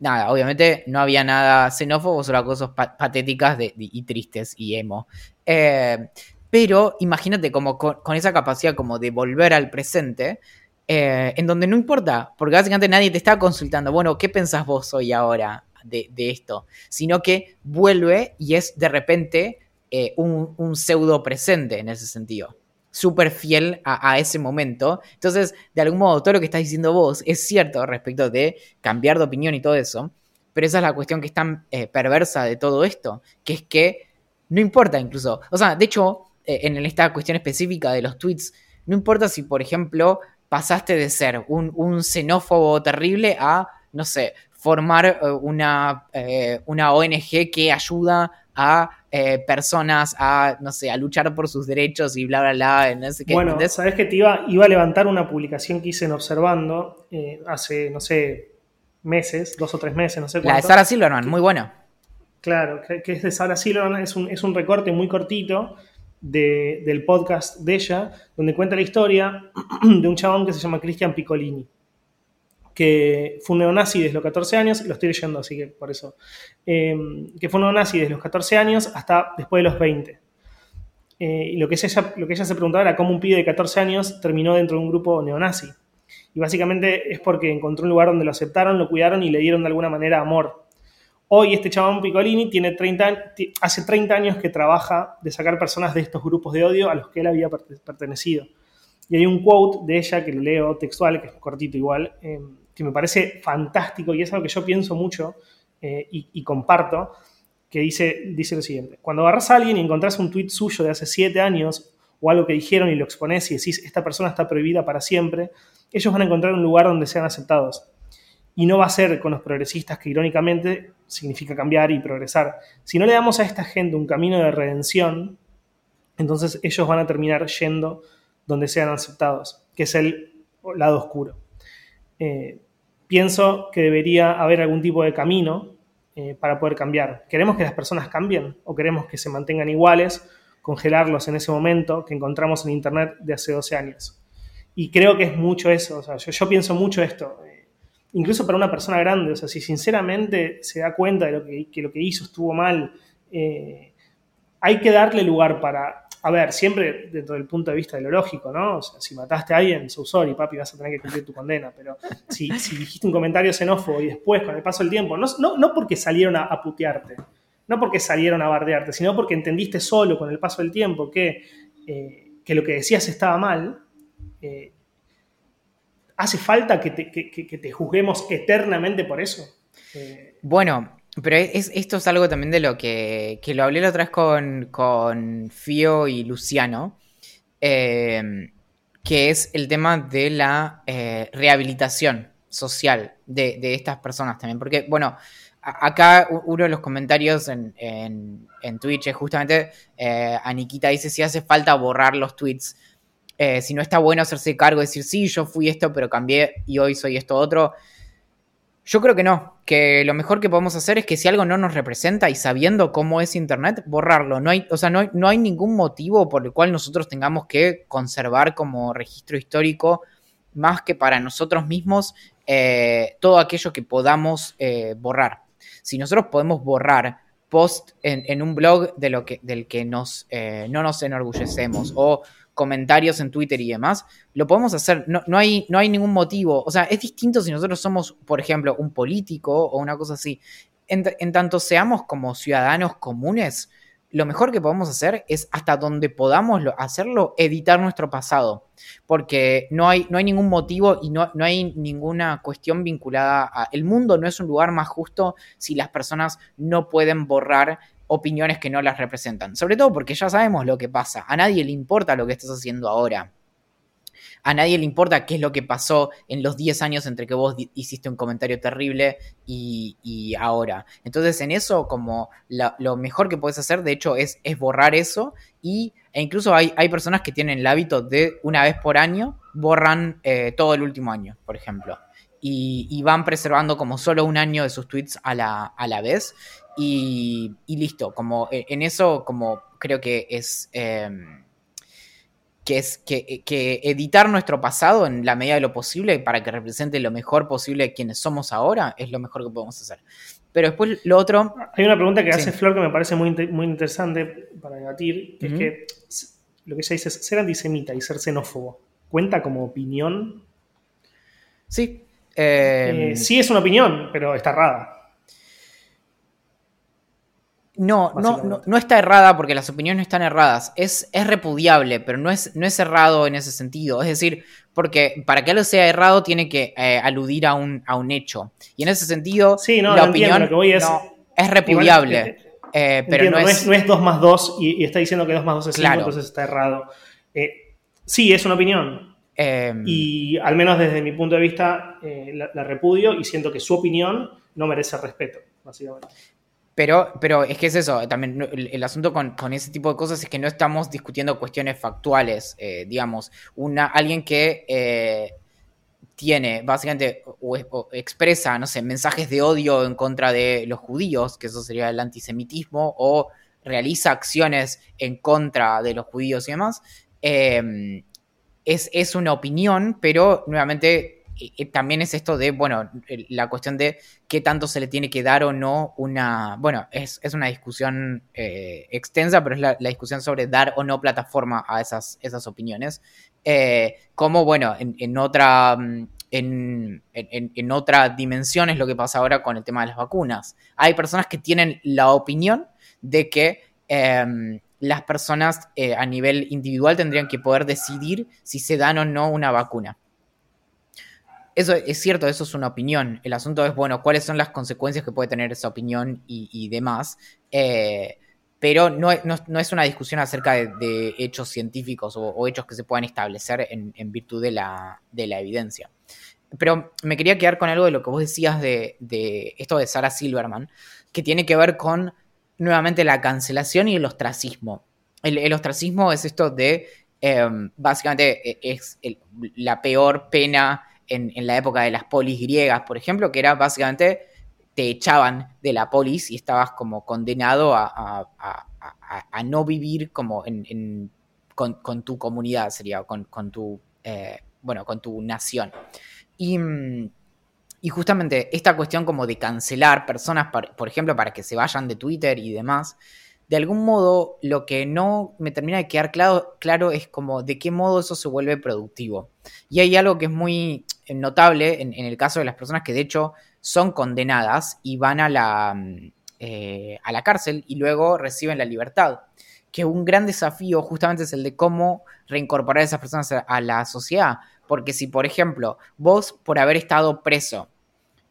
Speaker 1: nada, obviamente no había nada xenófobo, solo cosas patéticas y tristes y emo. Eh, pero imagínate como con, esa capacidad como de volver al presente, eh, en donde no importa, porque básicamente nadie te está consultando, bueno, ¿qué pensás vos hoy ahora de, esto? Sino que vuelve y es de repente eh, un, pseudo presente en ese sentido súper fiel a, ese momento. Entonces, de algún modo, todo lo que estás diciendo vos es cierto respecto de cambiar de opinión y todo eso, pero esa es la cuestión que es tan eh, perversa de todo esto, que es que no importa incluso, o sea, de hecho, eh, en esta cuestión específica de los tweets, no importa si, por ejemplo, pasaste de ser un, xenófobo terrible a, no sé, formar eh, una, una ONG que ayuda a personas a, no sé, a luchar por sus derechos y bla, bla, bla, no sé
Speaker 2: qué. Bueno, sabes que te iba, iba a levantar una publicación que hice en Observando hace, no sé, meses, dos o tres meses, no sé cuánto.
Speaker 1: La de Sara Silverman, muy buena.
Speaker 2: Claro, que, es de Sara Silverman, es un, es un recorte muy cortito del podcast de ella, donde cuenta la historia de un chabón que se llama Cristian Piccolini, que fue un neonazi desde los 14 años, lo estoy leyendo, así que por eso, em, que fue un neonazi desde los 14 años hasta después de los 20. Eh, y lo que, ella, lo que ella se preguntaba era cómo un pibe de 14 años terminó dentro de un grupo neonazi. Y básicamente es porque encontró un lugar donde lo aceptaron, lo cuidaron y le dieron de alguna manera amor. Hoy este chabón Piccolini tiene 30, hace 30 años que trabaja de sacar personas de estos grupos de odio a los que él había pertenecido. Y hay un quote de ella que lo leo textual, que es cortito igual, em, que me parece fantástico y es algo que yo pienso mucho eh, y, comparto, que dice, dice lo siguiente. Cuando agarras a alguien y encontrás un tuit suyo de hace 7 años o algo que dijeron y lo expones y decís, esta persona está prohibida para siempre, ellos van a encontrar un lugar donde sean aceptados. Y no va a ser con los progresistas que irónicamente significa cambiar y progresar. Si no le damos a esta gente un camino de redención, entonces ellos van a terminar yendo donde sean aceptados, que es el lado oscuro. Eh, pienso que debería haber algún tipo de camino eh, para poder cambiar. ¿Queremos que las personas cambien o queremos que se mantengan iguales, congelarlos en ese momento que encontramos en Internet de hace 12 años? Y creo que es mucho eso, yo, yo pienso mucho esto incluso para una persona grande, o sea, si sinceramente se da cuenta de lo que, lo que hizo estuvo mal, eh, hay que darle lugar para, a ver, siempre dentro del punto de vista de lo lógico, ¿no? O sea, si mataste a alguien, so sorry, papi, vas a tener que cumplir tu condena, pero si, dijiste un comentario xenófobo y después, con el paso del tiempo, no, no, porque salieron a, putearte, no porque salieron a bardearte, sino porque entendiste solo con el paso del tiempo que, eh, que lo que decías estaba mal, eh, ¿Hace falta que te, juzguemos eternamente por eso?
Speaker 1: Eh, bueno, pero esto es algo también de lo que, lo hablé la otra vez con, Fio y Luciano, eh, que es el tema de la eh, rehabilitación social de, estas personas también. Porque, bueno, acá uno de los comentarios en, en Twitch es justamente, Aniquita dice si hace falta borrar los tweets eh, si no está bueno hacerse cargo, decir, sí, yo fui esto, pero cambié y hoy soy esto otro. Yo creo que no, que lo mejor que podemos hacer es que si algo no nos representa y sabiendo cómo es Internet, borrarlo. No hay, o sea, no no hay ningún motivo por el cual nosotros tengamos que conservar como registro histórico más que para nosotros mismos eh, todo aquello que podamos eh, borrar. Si nosotros podemos borrar post en, un blog de lo que, del que nos, eh, no nos enorgullecemos o comentarios en Twitter y demás, lo podemos hacer. No, no, hay, no hay ningún motivo. O sea, es distinto si nosotros somos, por ejemplo, un político o una cosa así. en tanto seamos como ciudadanos comunes, lo mejor que podemos hacer es hasta donde podamos hacerlo, editar nuestro pasado, porque no hay, no hay ningún motivo y no, no, hay ninguna cuestión vinculada a... El mundo no es un lugar más justo si las personas no pueden borrar opiniones que no las representan, sobre todo porque ya sabemos lo que pasa, a nadie le importa lo que estás haciendo ahora a nadie le importa qué es lo que pasó en los 10 años entre que vos hiciste un comentario terrible y, ahora. Entonces, en eso, como lo mejor que puedes hacer, de hecho, es, es borrar eso. Y, e incluso hay, hay, personas que tienen el hábito de una vez por año borran eh, todo el último año, por ejemplo. Y, van preservando como solo un año de sus tweets a la, a la vez. Y, listo, como eh, en eso, como creo que es. Em, que es que, editar nuestro pasado en la medida de lo posible para que represente lo mejor posible quienes somos ahora es lo mejor que podemos hacer. Pero después lo otro...
Speaker 2: Hay una pregunta que hace Flor que me parece muy, muy interesante para debatir, que es que lo que ella dice es ser antisemita y ser xenófobo. ¿Cuenta como opinión?
Speaker 1: Sí.
Speaker 2: Eh, sí es una opinión, pero está errada.
Speaker 1: No, no, no, está errada porque las opiniones no están erradas. Es, es repudiable, pero no es, no es errado en ese sentido. Es decir, porque para que algo sea errado tiene que eh, aludir a un, a un hecho. Y en ese sentido,
Speaker 2: sí, la opinión
Speaker 1: es, repudiable. Eh, pero no,
Speaker 2: es, no, es, 2 más 2 y, está diciendo que 2 más 2 es 5, entonces está errado. Eh, sí, es una opinión. Em, y al menos desde mi punto de vista la repudio y siento que su opinión no merece respeto, básicamente.
Speaker 1: Pero, pero es que es eso, también el, asunto con, ese tipo de cosas es que no estamos discutiendo cuestiones factuales, eh, digamos, una, alguien que eh, tiene básicamente o, expresa, no sé, mensajes de odio en contra de los judíos, que eso sería el antisemitismo, o realiza acciones en contra de los judíos y demás, eh, es, es una opinión, pero nuevamente también es esto de, bueno, la cuestión de qué tanto se le tiene que dar o no una, bueno, es, una discusión eh, extensa, pero es la, discusión sobre dar o no plataforma a esas, esas opiniones. Eh, como, bueno, en, otra... Mm, en, en, otra dimensión es lo que pasa ahora con el tema de las vacunas. Hay personas que tienen la opinión de que em, las personas eh, a nivel individual tendrían que poder decidir si se dan o no una vacuna. Eso es cierto, eso es una opinión. El asunto es, bueno, cuáles son las consecuencias que puede tener esa opinión y, demás. Eh, pero no, es una discusión acerca de, hechos científicos o, hechos que se puedan establecer en, virtud de la, evidencia. Pero me quería quedar con algo de lo que vos decías de, esto de Sarah Silverman, que tiene que ver con nuevamente la cancelación y el ostracismo. El, ostracismo es esto de, em, básicamente, e, es la peor pena en, la época de las polis griegas, por ejemplo, que era básicamente te echaban de la polis y estabas como condenado a, no vivir como en, con, tu comunidad, sería, con, tu, eh, bueno, con tu nación. Y, y, justamente esta cuestión como de cancelar personas, por ejemplo, para que se vayan de Twitter y demás, de algún modo lo que no me termina de quedar claro, es como de qué modo eso se vuelve productivo. Y hay algo que es muy notable en, el caso de las personas que de hecho son condenadas y van a la, mm, eh, a la cárcel y luego reciben la libertad. Que un gran desafío justamente es el de cómo reincorporar a esas personas a, la sociedad. Porque si, por ejemplo, vos por haber estado preso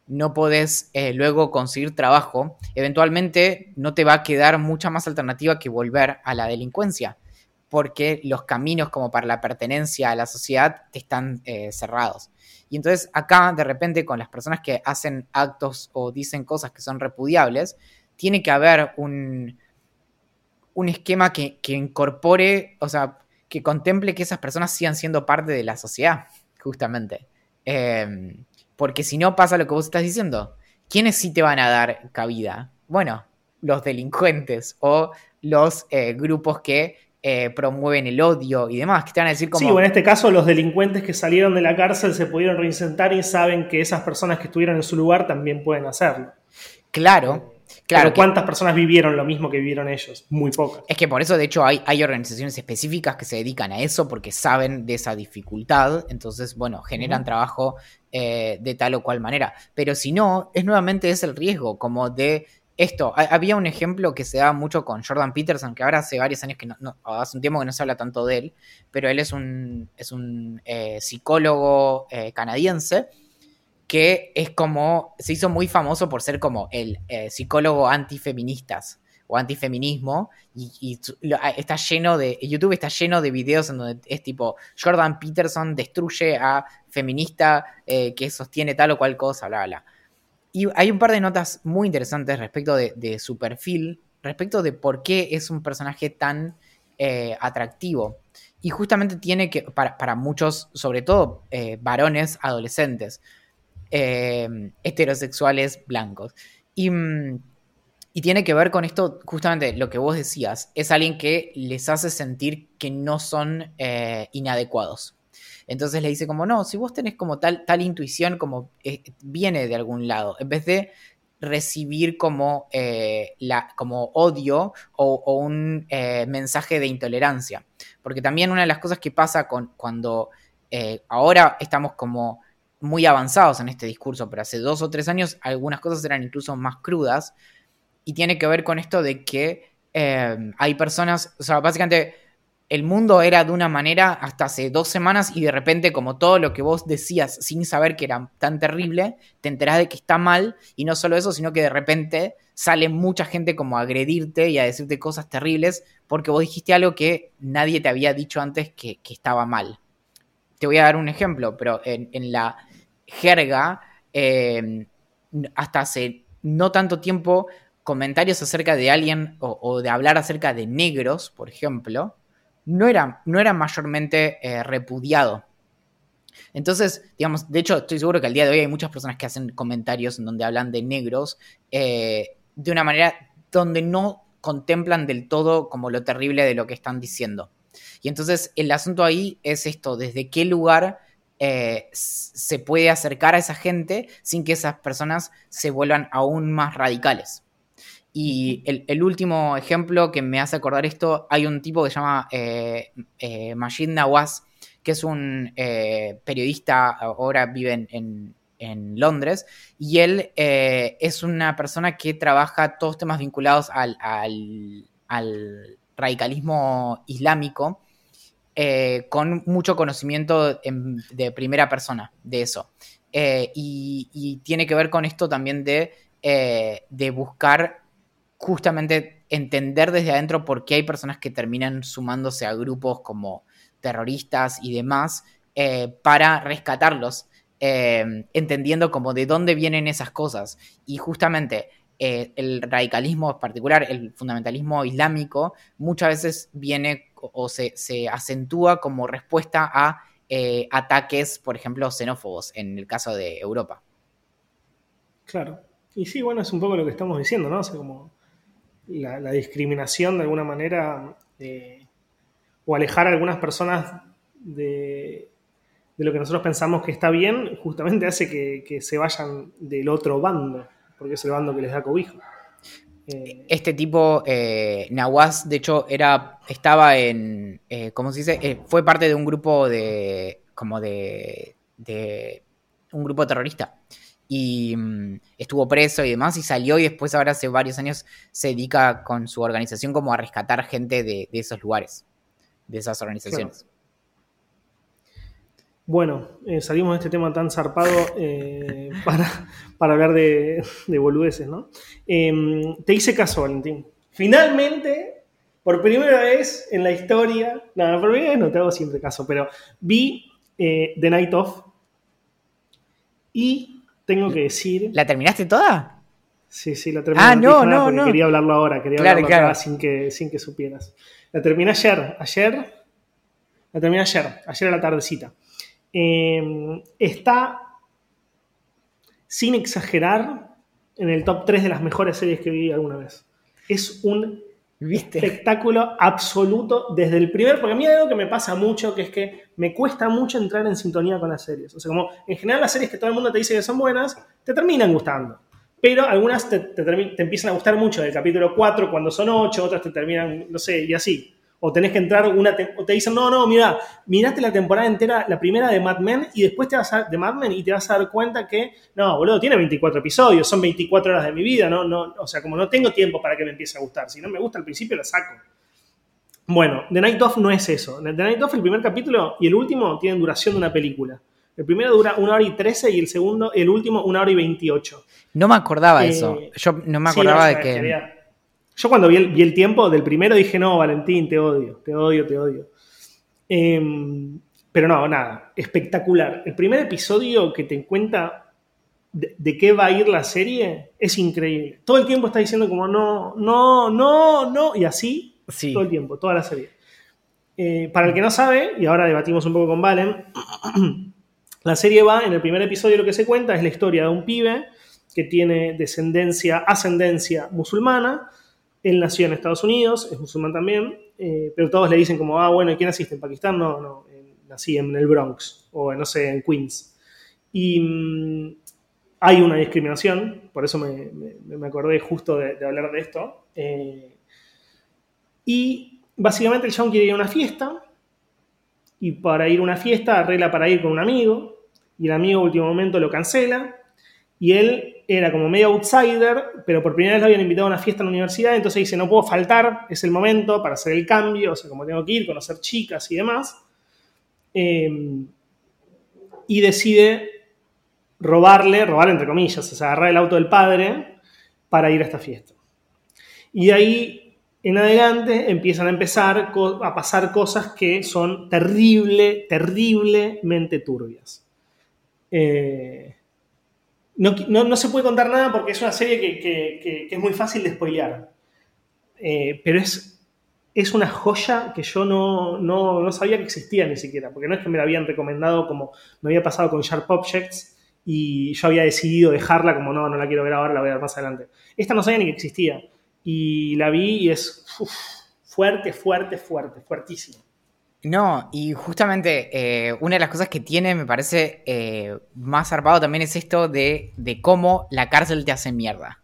Speaker 1: no podés eh, luego conseguir trabajo, eventualmente no te va a quedar mucha más alternativa que volver a la delincuencia, porque los caminos como para la pertenencia a la sociedad te están eh, cerrados. Y entonces acá, de repente, con las personas que hacen actos o dicen cosas que son repudiables, tiene que haber un, un esquema que, incorpore, o sea, que contemple que esas personas sigan siendo parte de la sociedad, justamente. Em, porque si no pasa lo que vos estás diciendo, ¿quiénes sí te van a dar cabida? Bueno, los delincuentes o los eh, grupos que eh, promueven el odio y demás, que te van a decir como...
Speaker 2: Sí, o en este caso los delincuentes que salieron de la cárcel se pudieron reinsentar y saben que esas personas que estuvieron en su lugar también pueden hacerlo.
Speaker 1: Claro, claro.
Speaker 2: Pero ¿cuántas personas vivieron lo mismo que vivieron ellos? Muy pocas.
Speaker 1: Es que por eso, de hecho, hay, hay organizaciones específicas que se dedican a eso porque saben de esa dificultad. Entonces, bueno, generan trabajo eh, de tal o cual manera. Pero si no, es nuevamente es el riesgo, como de esto, había un ejemplo que se da mucho con Jordan Peterson, que ahora hace varios años que no, hace un tiempo que no se habla tanto de él, pero él es un, es un eh, psicólogo eh, canadiense que es como, se hizo muy famoso por ser como el eh, psicólogo antifeministas o antifeminismo y, está lleno de, YouTube está lleno de videos en donde es tipo, Jordan Peterson destruye a feminista que sostiene tal o cual cosa, bla, bla. Y hay un par de notas muy interesantes respecto de, su perfil, respecto de por qué es un personaje tan eh, atractivo. Y justamente tiene que, para, muchos, sobre todo eh, varones adolescentes, eh, heterosexuales blancos. Y, mm, y, tiene que ver con esto, justamente lo que vos decías, es alguien que les hace sentir que no son inadecuados. Entonces le dice como, no, si vos tenés como tal, tal intuición como eh, viene de algún lado, en vez de recibir como, eh, la, como odio o, un eh, mensaje de intolerancia. Porque también una de las cosas que pasa con, cuando ahora estamos como muy avanzados en este discurso, pero hace dos o tres años algunas cosas eran incluso más crudas y tiene que ver con esto de que hay personas, o sea, básicamente el mundo era de una manera hasta hace dos semanas y de repente como todo lo que vos decías sin saber que era tan terrible, te enterás de que está mal y no solo eso, sino que de repente sale mucha gente como a agredirte y a decirte cosas terribles porque vos dijiste algo que nadie te había dicho antes que, estaba mal. Te voy a dar un ejemplo, pero en, la jerga, eh, hasta hace no tanto tiempo, comentarios acerca de alguien o de hablar acerca de negros, por ejemplo, no era, no era mayormente eh, repudiado. Entonces, digamos, de hecho, estoy seguro que al día de hoy hay muchas personas que hacen comentarios en donde hablan de negros eh, de una manera donde no contemplan del todo como lo terrible de lo que están diciendo. Y entonces el asunto ahí es esto, desde qué lugar eh, se puede acercar a esa gente sin que esas personas se vuelvan aún más radicales. Y el, último ejemplo que me hace acordar esto, hay un tipo que se llama eh, eh Majid Nawaz, que es un eh, periodista, ahora vive en, Londres, y él eh, es una persona que trabaja todos temas vinculados al, radicalismo islámico, con mucho conocimiento de primera persona de eso. Y, y, tiene que ver con esto también de, de buscar justamente entender desde adentro por qué hay personas que terminan sumándose a grupos como terroristas y demás eh, para rescatarlos, eh, entendiendo como de dónde vienen esas cosas. Y justamente eh, el radicalismo en particular, el fundamentalismo islámico, muchas veces viene o se, se acentúa como respuesta a ataques, por ejemplo, xenófobos, en el caso de Europa.
Speaker 2: Claro. Y sí, bueno, es un poco lo que estamos diciendo, ¿no? O sea, como la, discriminación de alguna manera eh, o alejar a algunas personas de, lo que nosotros pensamos que está bien, justamente hace que, se vayan del otro bando, porque es el bando que les da cobijo.
Speaker 1: Eh, este tipo, eh, Nawaz, de hecho, era, estaba en, eh, ¿cómo se dice? fue parte de un grupo de, como de, de un grupo terrorista y mm, estuvo preso y demás y salió y después ahora hace varios años se dedica con su organización como a rescatar gente de, esos lugares, de esas organizaciones.
Speaker 2: Bueno, eh, salimos de este tema tan zarpado eh, para, hablar de, boludeces, ¿no? Em, te hice caso, Valentín. Finalmente, por primera vez en la historia, no, por primera vez no te hago siempre caso, pero vi eh, The Night Of y tengo que decir.
Speaker 1: ¿La terminaste toda?
Speaker 2: Sí, sí, la terminé.
Speaker 1: Ah, no, no, no.
Speaker 2: Quería hablarlo ahora, quería hablarlo ahora sin que, sin que supieras. La terminé ayer, ayer. La terminé ayer, ayer a la tardecita. Em, está, sin exagerar, en el top 3 de las mejores series que vi alguna vez. Es un
Speaker 1: ¿Viste?
Speaker 2: Espectáculo absoluto desde el primer, porque a mí hay algo que me pasa mucho, que es que me cuesta mucho entrar en sintonía con las series. O sea, como en general las series que todo el mundo te dice que son buenas, te terminan gustando. Pero algunas te, te, te empiezan a gustar mucho del capítulo 4 cuando son 8, otras te terminan, no sé, y así. O tenés que entrar una. o te dicen, no, no, mira, mirate la temporada entera, la primera de Mad Men, y después te vas a. de Mad Men y te vas a dar cuenta que. No, boludo, tiene 24 episodios, son 24 horas de mi vida, ¿no? no o sea, como no tengo tiempo para que me empiece a gustar. Si no me gusta al principio, la saco. Bueno, The Night Of no es eso. The Night Of, el primer capítulo y el último tienen duración de una película. El primero dura una hora y 13 y el segundo, el último, una hora y 28.
Speaker 1: No me acordaba eh, eso. Yo no me acordaba de que.
Speaker 2: Yo cuando vi el, tiempo del primero dije, no, Valentín, te odio, te odio, te odio. Em, pero no, nada, espectacular. El primer episodio que te cuenta de, qué va a ir la serie es increíble. Todo el tiempo está diciendo como no, no, no, no, y así todo el tiempo, toda la serie. Eh, para el que no sabe, y ahora debatimos un poco con Valen, la serie va, en el primer episodio lo que se cuenta es la historia de un pibe que tiene descendencia, ascendencia musulmana, él nació en Estados Unidos, es musulmán también, eh, pero todos le dicen como, ah, bueno, ¿y quién naciste en Pakistán? No, no, nací en el Bronx o, no sé, en Queens. Y mm, hay una discriminación, por eso me, acordé justo de, hablar de esto. Eh, y básicamente el chabón quiere ir a una fiesta, y para ir a una fiesta arregla para ir con un amigo, y el amigo último momento lo cancela, y él era como medio outsider, pero por primera vez lo habían invitado a una fiesta en la universidad, entonces dice, no puedo faltar, es el momento para hacer el cambio, o sea, como tengo que ir, conocer chicas y demás. Em, y decide robarle, robar entre comillas, o sea, agarrar el auto del padre para ir a esta fiesta. Y de ahí en adelante empiezan a empezar a pasar cosas que son terrible, terriblemente turbias. Eh, no, se puede contar nada porque es una serie que, es muy fácil de spoilear. Eh, pero es, es una joya que yo no, sabía que existía ni siquiera, porque no es que me la habían recomendado como me había pasado con Sharp Objects y yo había decidido dejarla como no, no la quiero ver ahora, la voy a ver más adelante. Esta no sabía ni que existía y la vi y es fuerte, fuerte, fuerte, fuertísimo.
Speaker 1: No, y justamente eh, una de las cosas que tiene, me parece eh, más zarpado también es esto de, cómo la cárcel te hace mierda.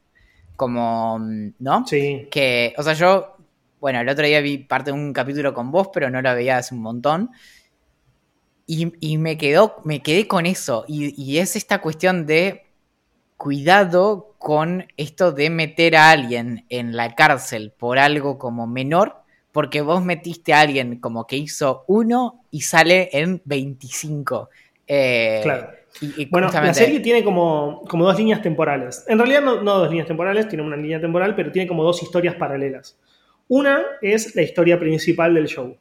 Speaker 1: Como, ¿no?
Speaker 2: Sí.
Speaker 1: Que, o sea, yo, bueno, el otro día vi parte de un capítulo con vos, pero no la veía hace un montón. Y, me quedó, me quedé con eso. Y, y es esta cuestión de cuidado con esto de meter a alguien en la cárcel por algo como menor porque vos metiste a alguien como que hizo uno y sale en 25.
Speaker 2: Eh, claro. bueno, la serie tiene como, como, dos líneas temporales. En realidad no, dos líneas temporales, tiene una línea temporal, pero tiene como dos historias paralelas. Una es la historia principal del show,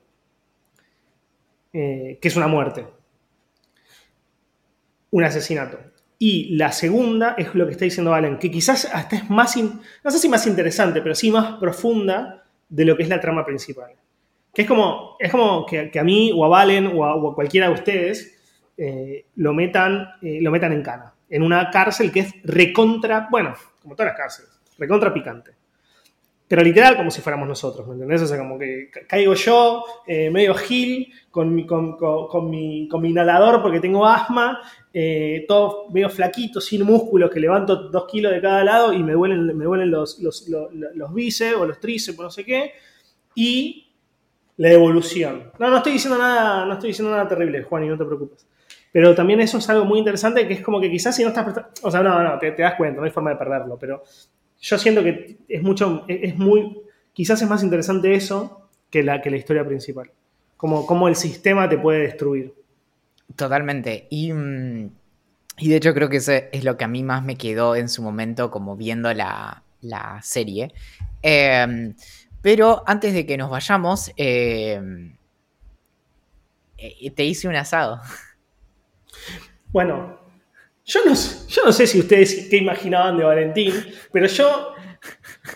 Speaker 2: eh, que es una muerte, un asesinato. Y la segunda es lo que está diciendo Valen, que quizás hasta es más, no sé si más interesante, pero sí más profunda de lo que es la trama principal. Que es como, es como que, a mí o a Valen o a, cualquiera de ustedes eh, lo, metan, eh, lo metan en cana, en una cárcel que es recontra, bueno, como todas las cárceles, recontra picante. Pero literal como si fuéramos nosotros, ¿me entendés? O sea, como que caigo yo, eh, medio gil, con mi, con, mi, con mi inhalador porque tengo asma, todo medio flaquito, sin músculos, que levanto dos kilos de cada lado y me duelen, me duelen los, los, los, bíceps o los tríceps no sé qué. Y la evolución. No, no estoy diciendo nada, no estoy diciendo nada terrible, Juan, y no te preocupes. Pero también eso es algo muy interesante, que es como que quizás si no estás... O sea, no, no, te, te das cuenta, no hay forma de perderlo, pero yo siento que es mucho, es muy, quizás es más interesante eso que la, que la historia principal. Como, como el sistema te puede destruir.
Speaker 1: Totalmente. Y, mm, y, de hecho creo que eso es lo que a mí más me quedó en su momento como viendo la, serie. Em, pero antes de que nos vayamos, em, eh, te hice un asado.
Speaker 2: Bueno, yo no, sé si ustedes qué imaginaban de Valentín, pero yo,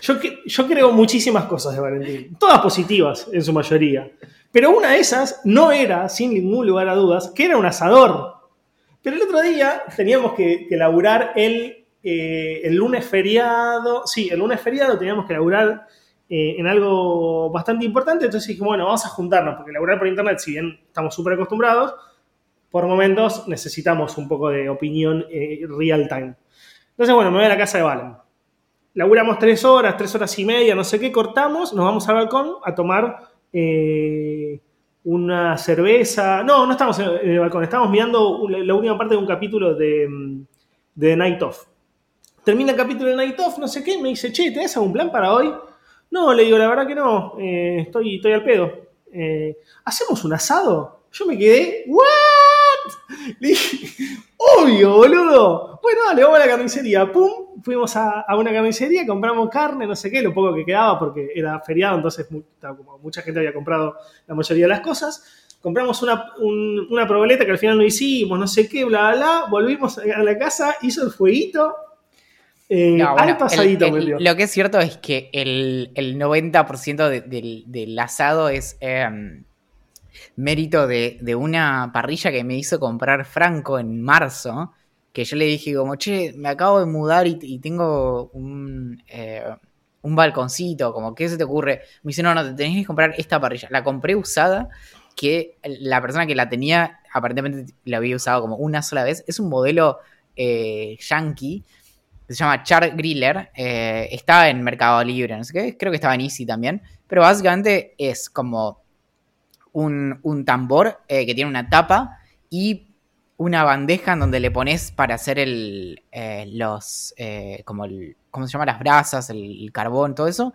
Speaker 2: yo, yo creo muchísimas cosas de Valentín, todas positivas en su mayoría. Pero una de esas no era, sin ningún lugar a dudas, que era un asador. Pero el otro día teníamos que, que laburar el, eh, el lunes feriado, sí, el lunes feriado teníamos que laburar eh, en algo bastante importante, entonces dije, bueno, vamos a juntarnos, porque laburar por internet, si bien estamos súper acostumbrados, por momentos necesitamos un poco de opinión eh, real time. Entonces, bueno, me voy a la casa de Valen. Laburamos tres horas, tres horas y media, no sé qué, cortamos, nos vamos al balcón a tomar eh, una cerveza. No, no estamos en el balcón, estamos mirando la última parte de un capítulo de, de Night Of. Termina el capítulo de Night Of, no sé qué, me dice, che, ¿tenés algún plan para hoy? No, le digo, la verdad que no, eh, estoy, estoy al pedo. ¿Hacemos un asado? Yo me quedé, ¿what? Le dije, obvio, boludo. Bueno, dale, vamos a la carnicería. Pum, fuimos a, una carnicería, compramos carne, no sé qué, lo poco que quedaba porque era feriado, entonces como mucha gente había comprado la mayoría de las cosas. Compramos una, una proboleta que al final no hicimos, no sé qué, bla, bla, bla. Volvimos a la casa, hizo el fueguito,
Speaker 1: eh, lo que es cierto es que el, 90% del, asado es em, mérito de, una parrilla que me hizo comprar Franco en marzo. Que yo le dije, como, che, me acabo de mudar y, tengo un, eh, un balconcito. Como, ¿qué se te ocurre? Me dice, no, no, te tenés que comprar esta parrilla. La compré usada. Que la persona que la tenía, aparentemente la había usado como una sola vez. Es un modelo eh, yankee se llama Char Griller, eh, está en Mercado Libre, no sé qué, creo que estaba en Easy también, pero básicamente es como un, tambor eh, que tiene una tapa y una bandeja en donde le pones para hacer el, eh, los, como el, ¿cómo se llama? Las brasas, el, carbón, todo eso,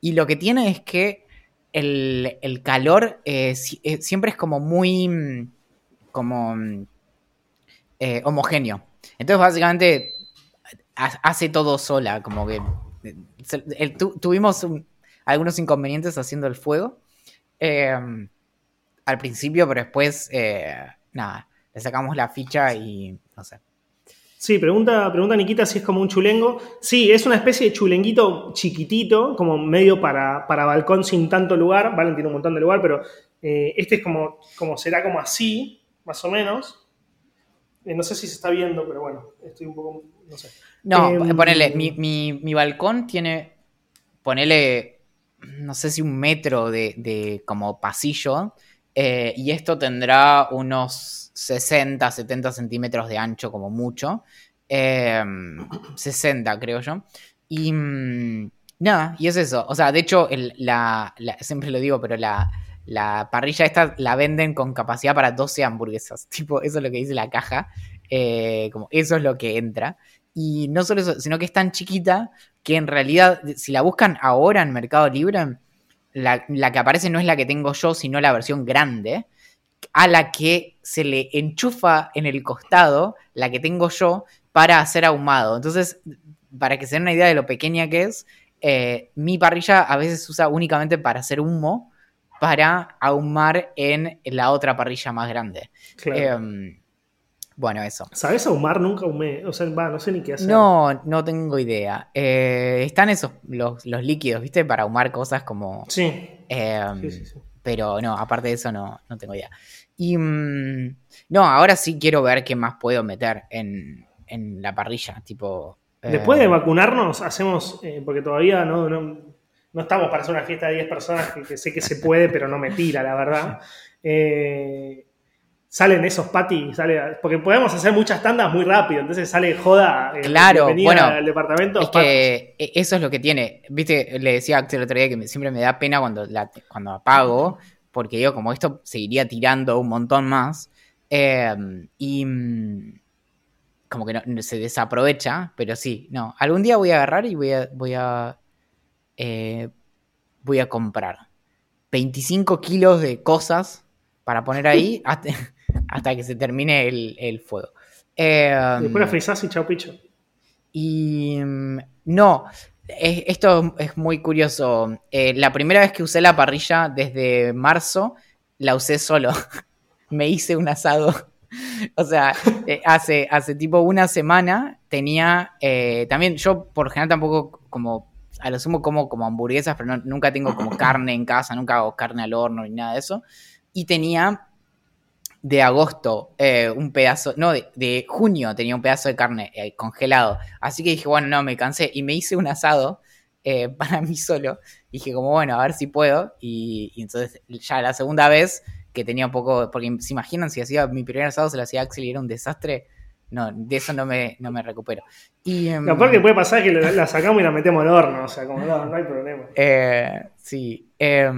Speaker 1: y lo que tiene es que el, el calor siempre es como muy, como homogéneo. Entonces básicamente hace todo sola, como que tuvimos algunos inconvenientes haciendo el fuego em, al principio, pero después, eh, nada, le sacamos la ficha y no sé.
Speaker 2: Sí, pregunta, pregunta Nikita si es como un chulengo. Sí, es una especie de chulenguito chiquitito, como medio para, para balcón sin tanto lugar. Valen tiene un montón de lugar, pero eh, este es como, como será como así, más o menos. Eh, no sé si se está viendo, pero bueno, estoy un poco, no sé.
Speaker 1: No, em, ponele, mi, balcón tiene, ponele, no sé si un metro de, como pasillo, eh, y esto tendrá unos 60, 70 centímetros de ancho como mucho, 60 em, creo yo, y mm, nada, y es eso, o sea, de hecho, la, siempre lo digo, pero la, la parrilla esta la venden con capacidad para 12 hamburguesas, tipo, eso es lo que dice la caja, eh, como eso es lo que entra. Y no solo eso, sino que es tan chiquita que en realidad, si la buscan ahora en Mercado Libre, la, que aparece no es la que tengo yo, sino la versión grande, a la que se le enchufa en el costado la que tengo yo para hacer ahumado. Entonces, para que se den una idea de lo pequeña que es, eh, mi parrilla a veces se usa únicamente para hacer humo, para ahumar en la otra parrilla más grande. Em, bueno, eso.
Speaker 2: ¿Sabes ahumar? Nunca ahumé. O sea, va, no sé ni qué hacer.
Speaker 1: No, no tengo idea. Eh, están esos, los, líquidos, ¿viste? Para ahumar cosas como.
Speaker 2: Em, sí. sí, sí,
Speaker 1: Pero no, aparte de eso, no, no tengo idea. Y. Mm, no, ahora sí quiero ver qué más puedo meter en, la parrilla. Tipo.
Speaker 2: Después de eh, vacunarnos, hacemos. Eh, porque todavía no, no, estamos para hacer una fiesta de 10 personas que, que sé que se puede, pero no me tira, la verdad. Eh salen esos sale, porque podemos hacer muchas tandas muy rápido, entonces sale joda
Speaker 1: eh, claro, bueno, al departamento. Es que e, eso es lo que tiene. Viste, le decía a Axel el otro día que siempre me da pena cuando, cuando apago, porque yo como esto seguiría tirando un montón más, em, y mm, como que no, se desaprovecha, pero sí, no, algún día voy a agarrar y voy a, voy a, eh, voy a comprar 25 kilos de cosas para poner ahí. hasta que se termine el, fuego.
Speaker 2: Eh, Después la frisás y chao picho.
Speaker 1: Y mm, no, esto es muy curioso. Eh, la primera vez que usé la parrilla desde marzo, la usé solo. Me hice un asado. o sea, eh, hace, hace tipo una semana tenía. también yo por general tampoco como. A lo sumo como, como hamburguesas, pero nunca tengo como carne en casa, nunca hago carne al horno ni nada de eso. Y tenía de agosto eh, un pedazo, no, de, junio tenía un pedazo de carne eh, congelado. Así que dije, bueno, no, me cansé y me hice un asado eh, para mí solo. Dije como, bueno, a ver si puedo. Y, y, entonces ya la segunda vez que tenía un poco, porque se imaginan si hacía mi primer asado, se lo hacía Axel y era un desastre. No, de eso no me, no me recupero. Y, um,
Speaker 2: Lo peor que puede pasar es que la, la, sacamos y la metemos al horno, o sea, como no, no hay problema.
Speaker 1: Eh, sí. Eh,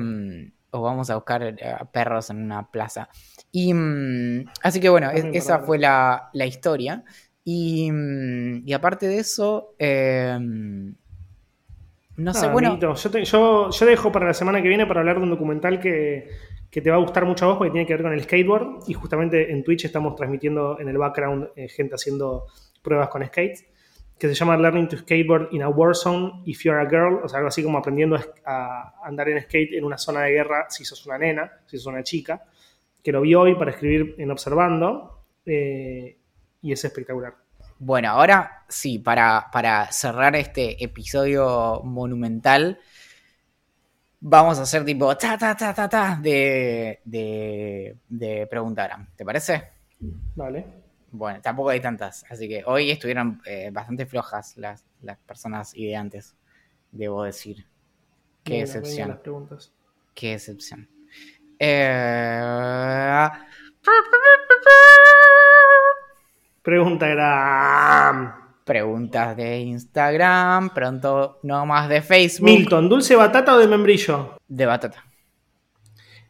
Speaker 1: o vamos a buscar perros en una plaza. Y um, así que bueno, es, esa fue la, la historia. Y, y, aparte de eso, eh, no sé, bueno.
Speaker 2: Yo, te, yo, yo, dejo para la semana que viene para hablar de un documental que, que, te va a gustar mucho a vos porque tiene que ver con el skateboard. Y justamente en Twitch estamos transmitiendo en el background eh, gente haciendo pruebas con skates. Que se llama Learning to Skateboard in a War Zone if you're a girl. O sea, algo así como aprendiendo a andar en skate en una zona de guerra si sos una nena, si sos una chica. Que lo vi hoy para escribir en Observando. Eh, y es espectacular.
Speaker 1: Bueno, ahora sí, para, para, cerrar este episodio monumental, vamos a hacer tipo ta ta ta ta ta de, de, de preguntar. ¿Te parece?
Speaker 2: Vale.
Speaker 1: Bueno, tampoco hay tantas, así que hoy estuvieron eh, bastante flojas las, las personas ideantes, debo decir. Qué
Speaker 2: Bien,
Speaker 1: excepción.
Speaker 2: Las preguntas.
Speaker 1: Qué excepción. Eh...
Speaker 2: Pregunta era.
Speaker 1: Preguntas de Instagram, pronto no más de Facebook.
Speaker 2: Milton, ¿dulce batata o de membrillo?
Speaker 1: De batata.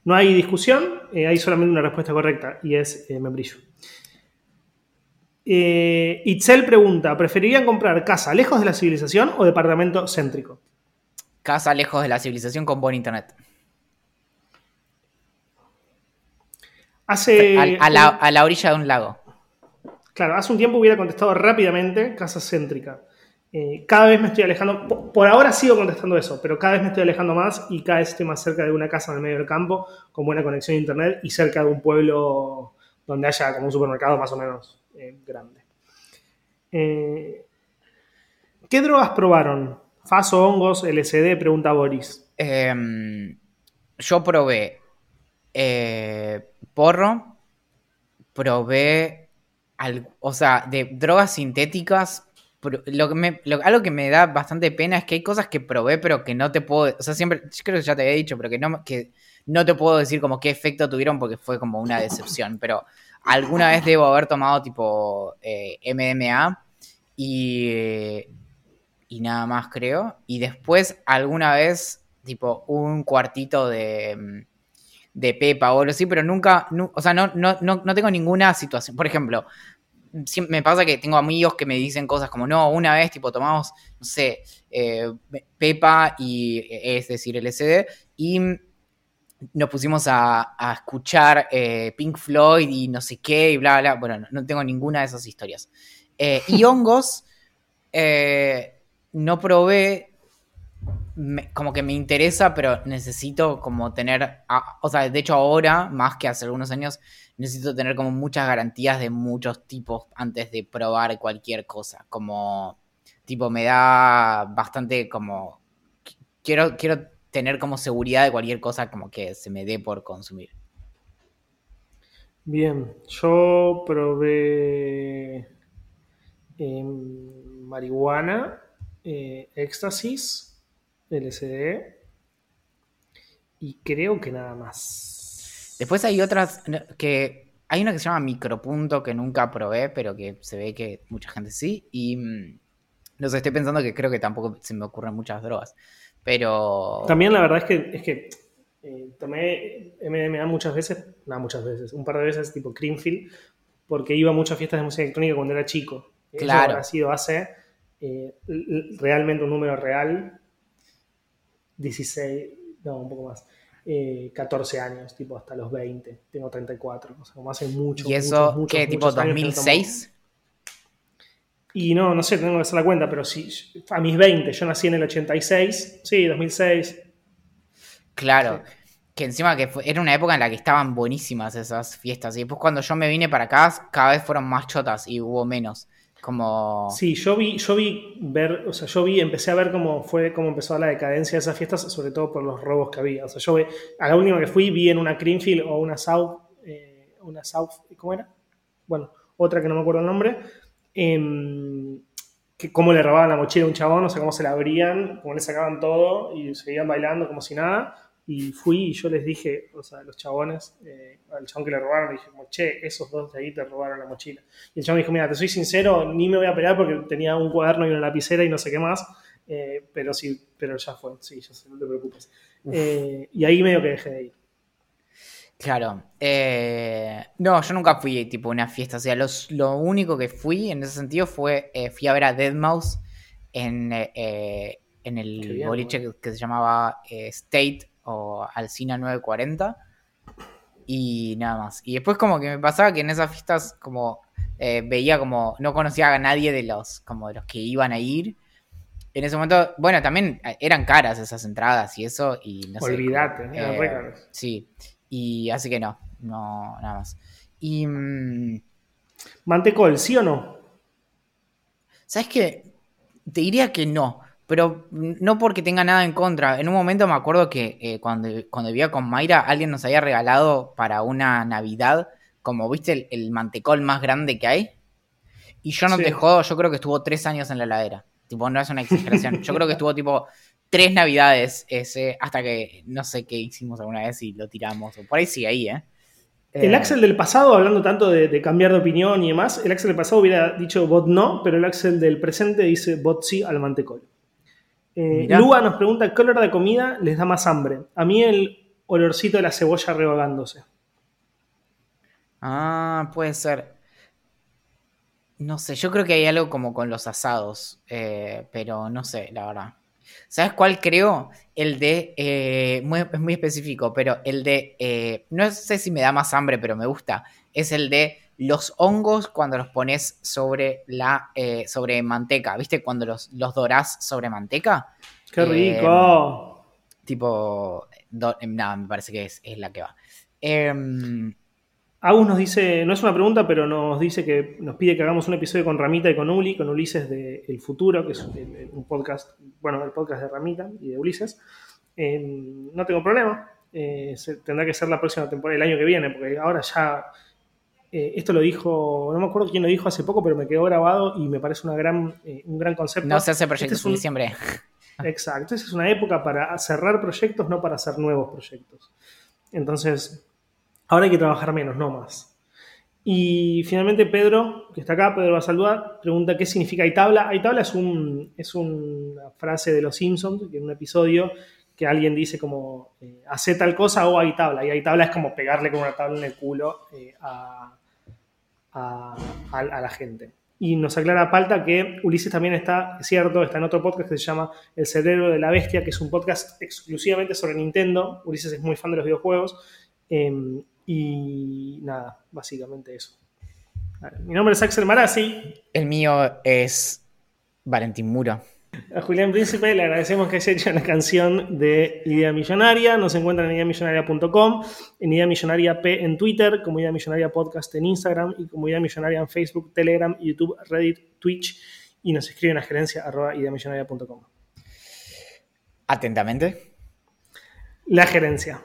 Speaker 2: No hay discusión, eh, hay solamente una respuesta correcta y es eh, membrillo. Eh, Itzel pregunta: ¿preferirían comprar casa lejos de la civilización o departamento céntrico?
Speaker 1: Casa lejos de la civilización con buen internet.
Speaker 2: Hace.
Speaker 1: A, a, la, a la orilla de un lago.
Speaker 2: Claro, hace un tiempo hubiera contestado rápidamente casa céntrica. Eh, cada vez me estoy alejando, por, por, ahora sigo contestando eso, pero cada vez me estoy alejando más y cada vez estoy más cerca de una casa en el medio del campo con buena conexión a internet y cerca de un pueblo donde haya como un supermercado más o menos eh, grande. Eh, ¿Qué drogas probaron? ¿Faso, hongos, LSD? Pregunta Boris.
Speaker 1: Eh, yo probé eh, porro, probé al, o sea, de drogas sintéticas, lo que me, lo, algo que me da bastante pena es que hay cosas que probé, pero que no te puedo, o sea, siempre, yo creo que ya te había dicho, pero que no, que no te puedo decir como qué efecto tuvieron porque fue como una decepción, pero alguna vez debo haber tomado tipo eh, MDMA y, y nada más creo, y después alguna vez tipo un cuartito de de Pepa o algo así, pero nunca, no, o sea, no, no, no, no, tengo ninguna situación. Por ejemplo, me pasa que tengo amigos que me dicen cosas como, no, una vez, tipo, tomamos, no sé, eh, Pepa y, es decir, LSD, y nos pusimos a, a escuchar eh, Pink Floyd y no sé qué, y bla, bla, bueno, no, no tengo ninguna de esas historias. Eh, y hongos, eh, no probé, me, como que me interesa, pero necesito como tener, o sea, de hecho ahora, más que hace algunos años, necesito tener como muchas garantías de muchos tipos antes de probar cualquier cosa. Como, tipo, me da bastante como, quiero, quiero tener como seguridad de cualquier cosa como que se me dé por consumir.
Speaker 2: Bien, yo probé eh, marihuana, eh, éxtasis, LSD y creo que nada más.
Speaker 1: Después hay otras que hay una que se llama micropunto que nunca probé, pero que se ve que mucha gente sí y mm, no sé, estoy pensando que creo que tampoco se me ocurren muchas drogas, pero
Speaker 2: también la verdad es que es que eh, tomé MDMA muchas veces, no muchas veces, un par de veces tipo Creamfield porque iba a muchas fiestas de música electrónica cuando era chico.
Speaker 1: Claro.
Speaker 2: Eso ha sido hace eh, realmente un número real 16, no, un poco más, eh, 14 años, tipo hasta los 20, tengo 34, o sea, como hace mucho.
Speaker 1: ¿Y eso
Speaker 2: muchos,
Speaker 1: qué,
Speaker 2: muchos,
Speaker 1: tipo 2006?
Speaker 2: Y no, no sé, tengo que hacer la cuenta, pero sí, a mis 20, yo nací en el 86, sí, 2006.
Speaker 1: Claro, sí. que encima que fue, era una época en la que estaban buenísimas esas fiestas, y después cuando yo me vine para acá, cada vez fueron más chotas y hubo menos. Como...
Speaker 2: Sí, yo vi, yo vi ver, o sea, yo vi, empecé a ver cómo fue, cómo empezó la decadencia de esas fiestas, sobre todo por los robos que había. O sea, yo vi, a la última que fui vi en una Greenfield o una South, eh, una South, ¿cómo era? Bueno, otra que no me acuerdo el nombre. Eh, que cómo le robaban la mochila a un chabón, o sea, cómo se la abrían, cómo le sacaban todo y seguían bailando como si nada. Y fui y yo les dije, o sea, los chabones, eh, al chabón que le robaron, le dije, che, esos dos de ahí te robaron la mochila. Y el chabón dijo, mira, te soy sincero, ni me voy a pelear porque tenía un cuaderno y una lapicera y no sé qué más, eh, pero sí, pero ya fue, sí, ya sé, no te preocupes. Eh, y ahí medio que dejé de ir.
Speaker 1: Claro. no, yo nunca fui tipo a una fiesta. O sea, lo único que fui en ese sentido fue, fui a ver a Deadmau5 en, en el boliche que, que, se llamaba State o Alcina 940 y nada más. Y después como que me pasaba que en esas fiestas como eh, veía como no conocía a nadie de los como de los que iban a ir. En ese momento, bueno, también eh, eran caras esas entradas y eso y no
Speaker 2: Olvídate,
Speaker 1: sé, eh, Sí, y así que no, no, nada más. Y... Mmm,
Speaker 2: Mantecol, ¿sí o no?
Speaker 1: ¿Sabes qué? Te diría que no. Pero no porque tenga nada en contra. En un momento me acuerdo que eh, cuando, cuando vivía con Mayra, alguien nos había regalado para una Navidad, como viste, el, mantecol más grande que hay. Y yo no te jodo, yo creo que estuvo tres años en la heladera. Tipo, no es una exageración. Yo creo que estuvo tipo tres navidades ese, hasta que no sé qué hicimos alguna vez y lo tiramos. O por ahí sigue ahí, ¿eh?
Speaker 2: El eh, Axel del pasado, hablando tanto de, cambiar de opinión y demás, el Axel del pasado hubiera dicho bot no, pero el Axel del presente dice bot sí al mantecol. Eh, Lua nos pregunta qué olor de comida les da más hambre. A mí el olorcito de la cebolla rehogándose.
Speaker 1: Ah, puede ser. No sé, yo creo que hay algo como con los asados, eh, pero no sé, la verdad. ¿Sabes cuál creo? El de, eh, es muy específico, pero el de, no sé si me da más hambre, pero me gusta, es el de los hongos cuando los pones sobre la eh, sobre manteca, ¿viste? Cuando los, los dorás sobre manteca.
Speaker 2: ¡Qué rico!
Speaker 1: Eh, tipo, nada, me parece que es, la que va. Eh,
Speaker 2: Agus nos dice, no es una pregunta, pero nos dice que nos pide que hagamos un episodio con Ramita y con Uli, con Ulises de El Futuro, que es un podcast, bueno, el podcast de Ramita y de Ulises. Em, no tengo problema, tendrá que ser la próxima temporada, el año que viene, porque ahora ya eh, esto lo dijo, no me acuerdo quién lo dijo hace poco, pero me quedó grabado y me parece una gran, eh, un gran concepto.
Speaker 1: No se hace proyectos este en diciembre.
Speaker 2: Exacto, esa es una época para cerrar proyectos, no para hacer nuevos proyectos. Entonces, ahora hay que trabajar menos, no más. Y finalmente Pedro, que está acá, Pedro va a saludar, pregunta qué significa Itabla. Itabla es, un, es una frase de los Simpsons, que en un episodio que alguien dice como eh, hace tal cosa o hay tabla. Y hay tabla es como pegarle con una tabla en el culo a, a, la gente. Y nos aclara Palta que Ulises también está, es cierto, está en otro podcast que se llama El cerebro de la bestia, que es un podcast exclusivamente sobre Nintendo. Ulises es muy fan de los videojuegos. Em, y nada, básicamente eso. mi nombre es Axel Marazzi.
Speaker 1: El mío es Valentín Muro.
Speaker 2: A Julián Príncipe le agradecemos que haya hecho la canción de Idea Millonaria. Nos encuentran en ideamillonaria.com, en Idea Millonaria P en Twitter, como Idea Millonaria Podcast en Instagram y como Idea Millonaria en Facebook, Telegram, YouTube, Reddit, Twitch y nos escriben a gerencia arroba ideamillonaria.com.
Speaker 1: Atentamente.
Speaker 2: La gerencia.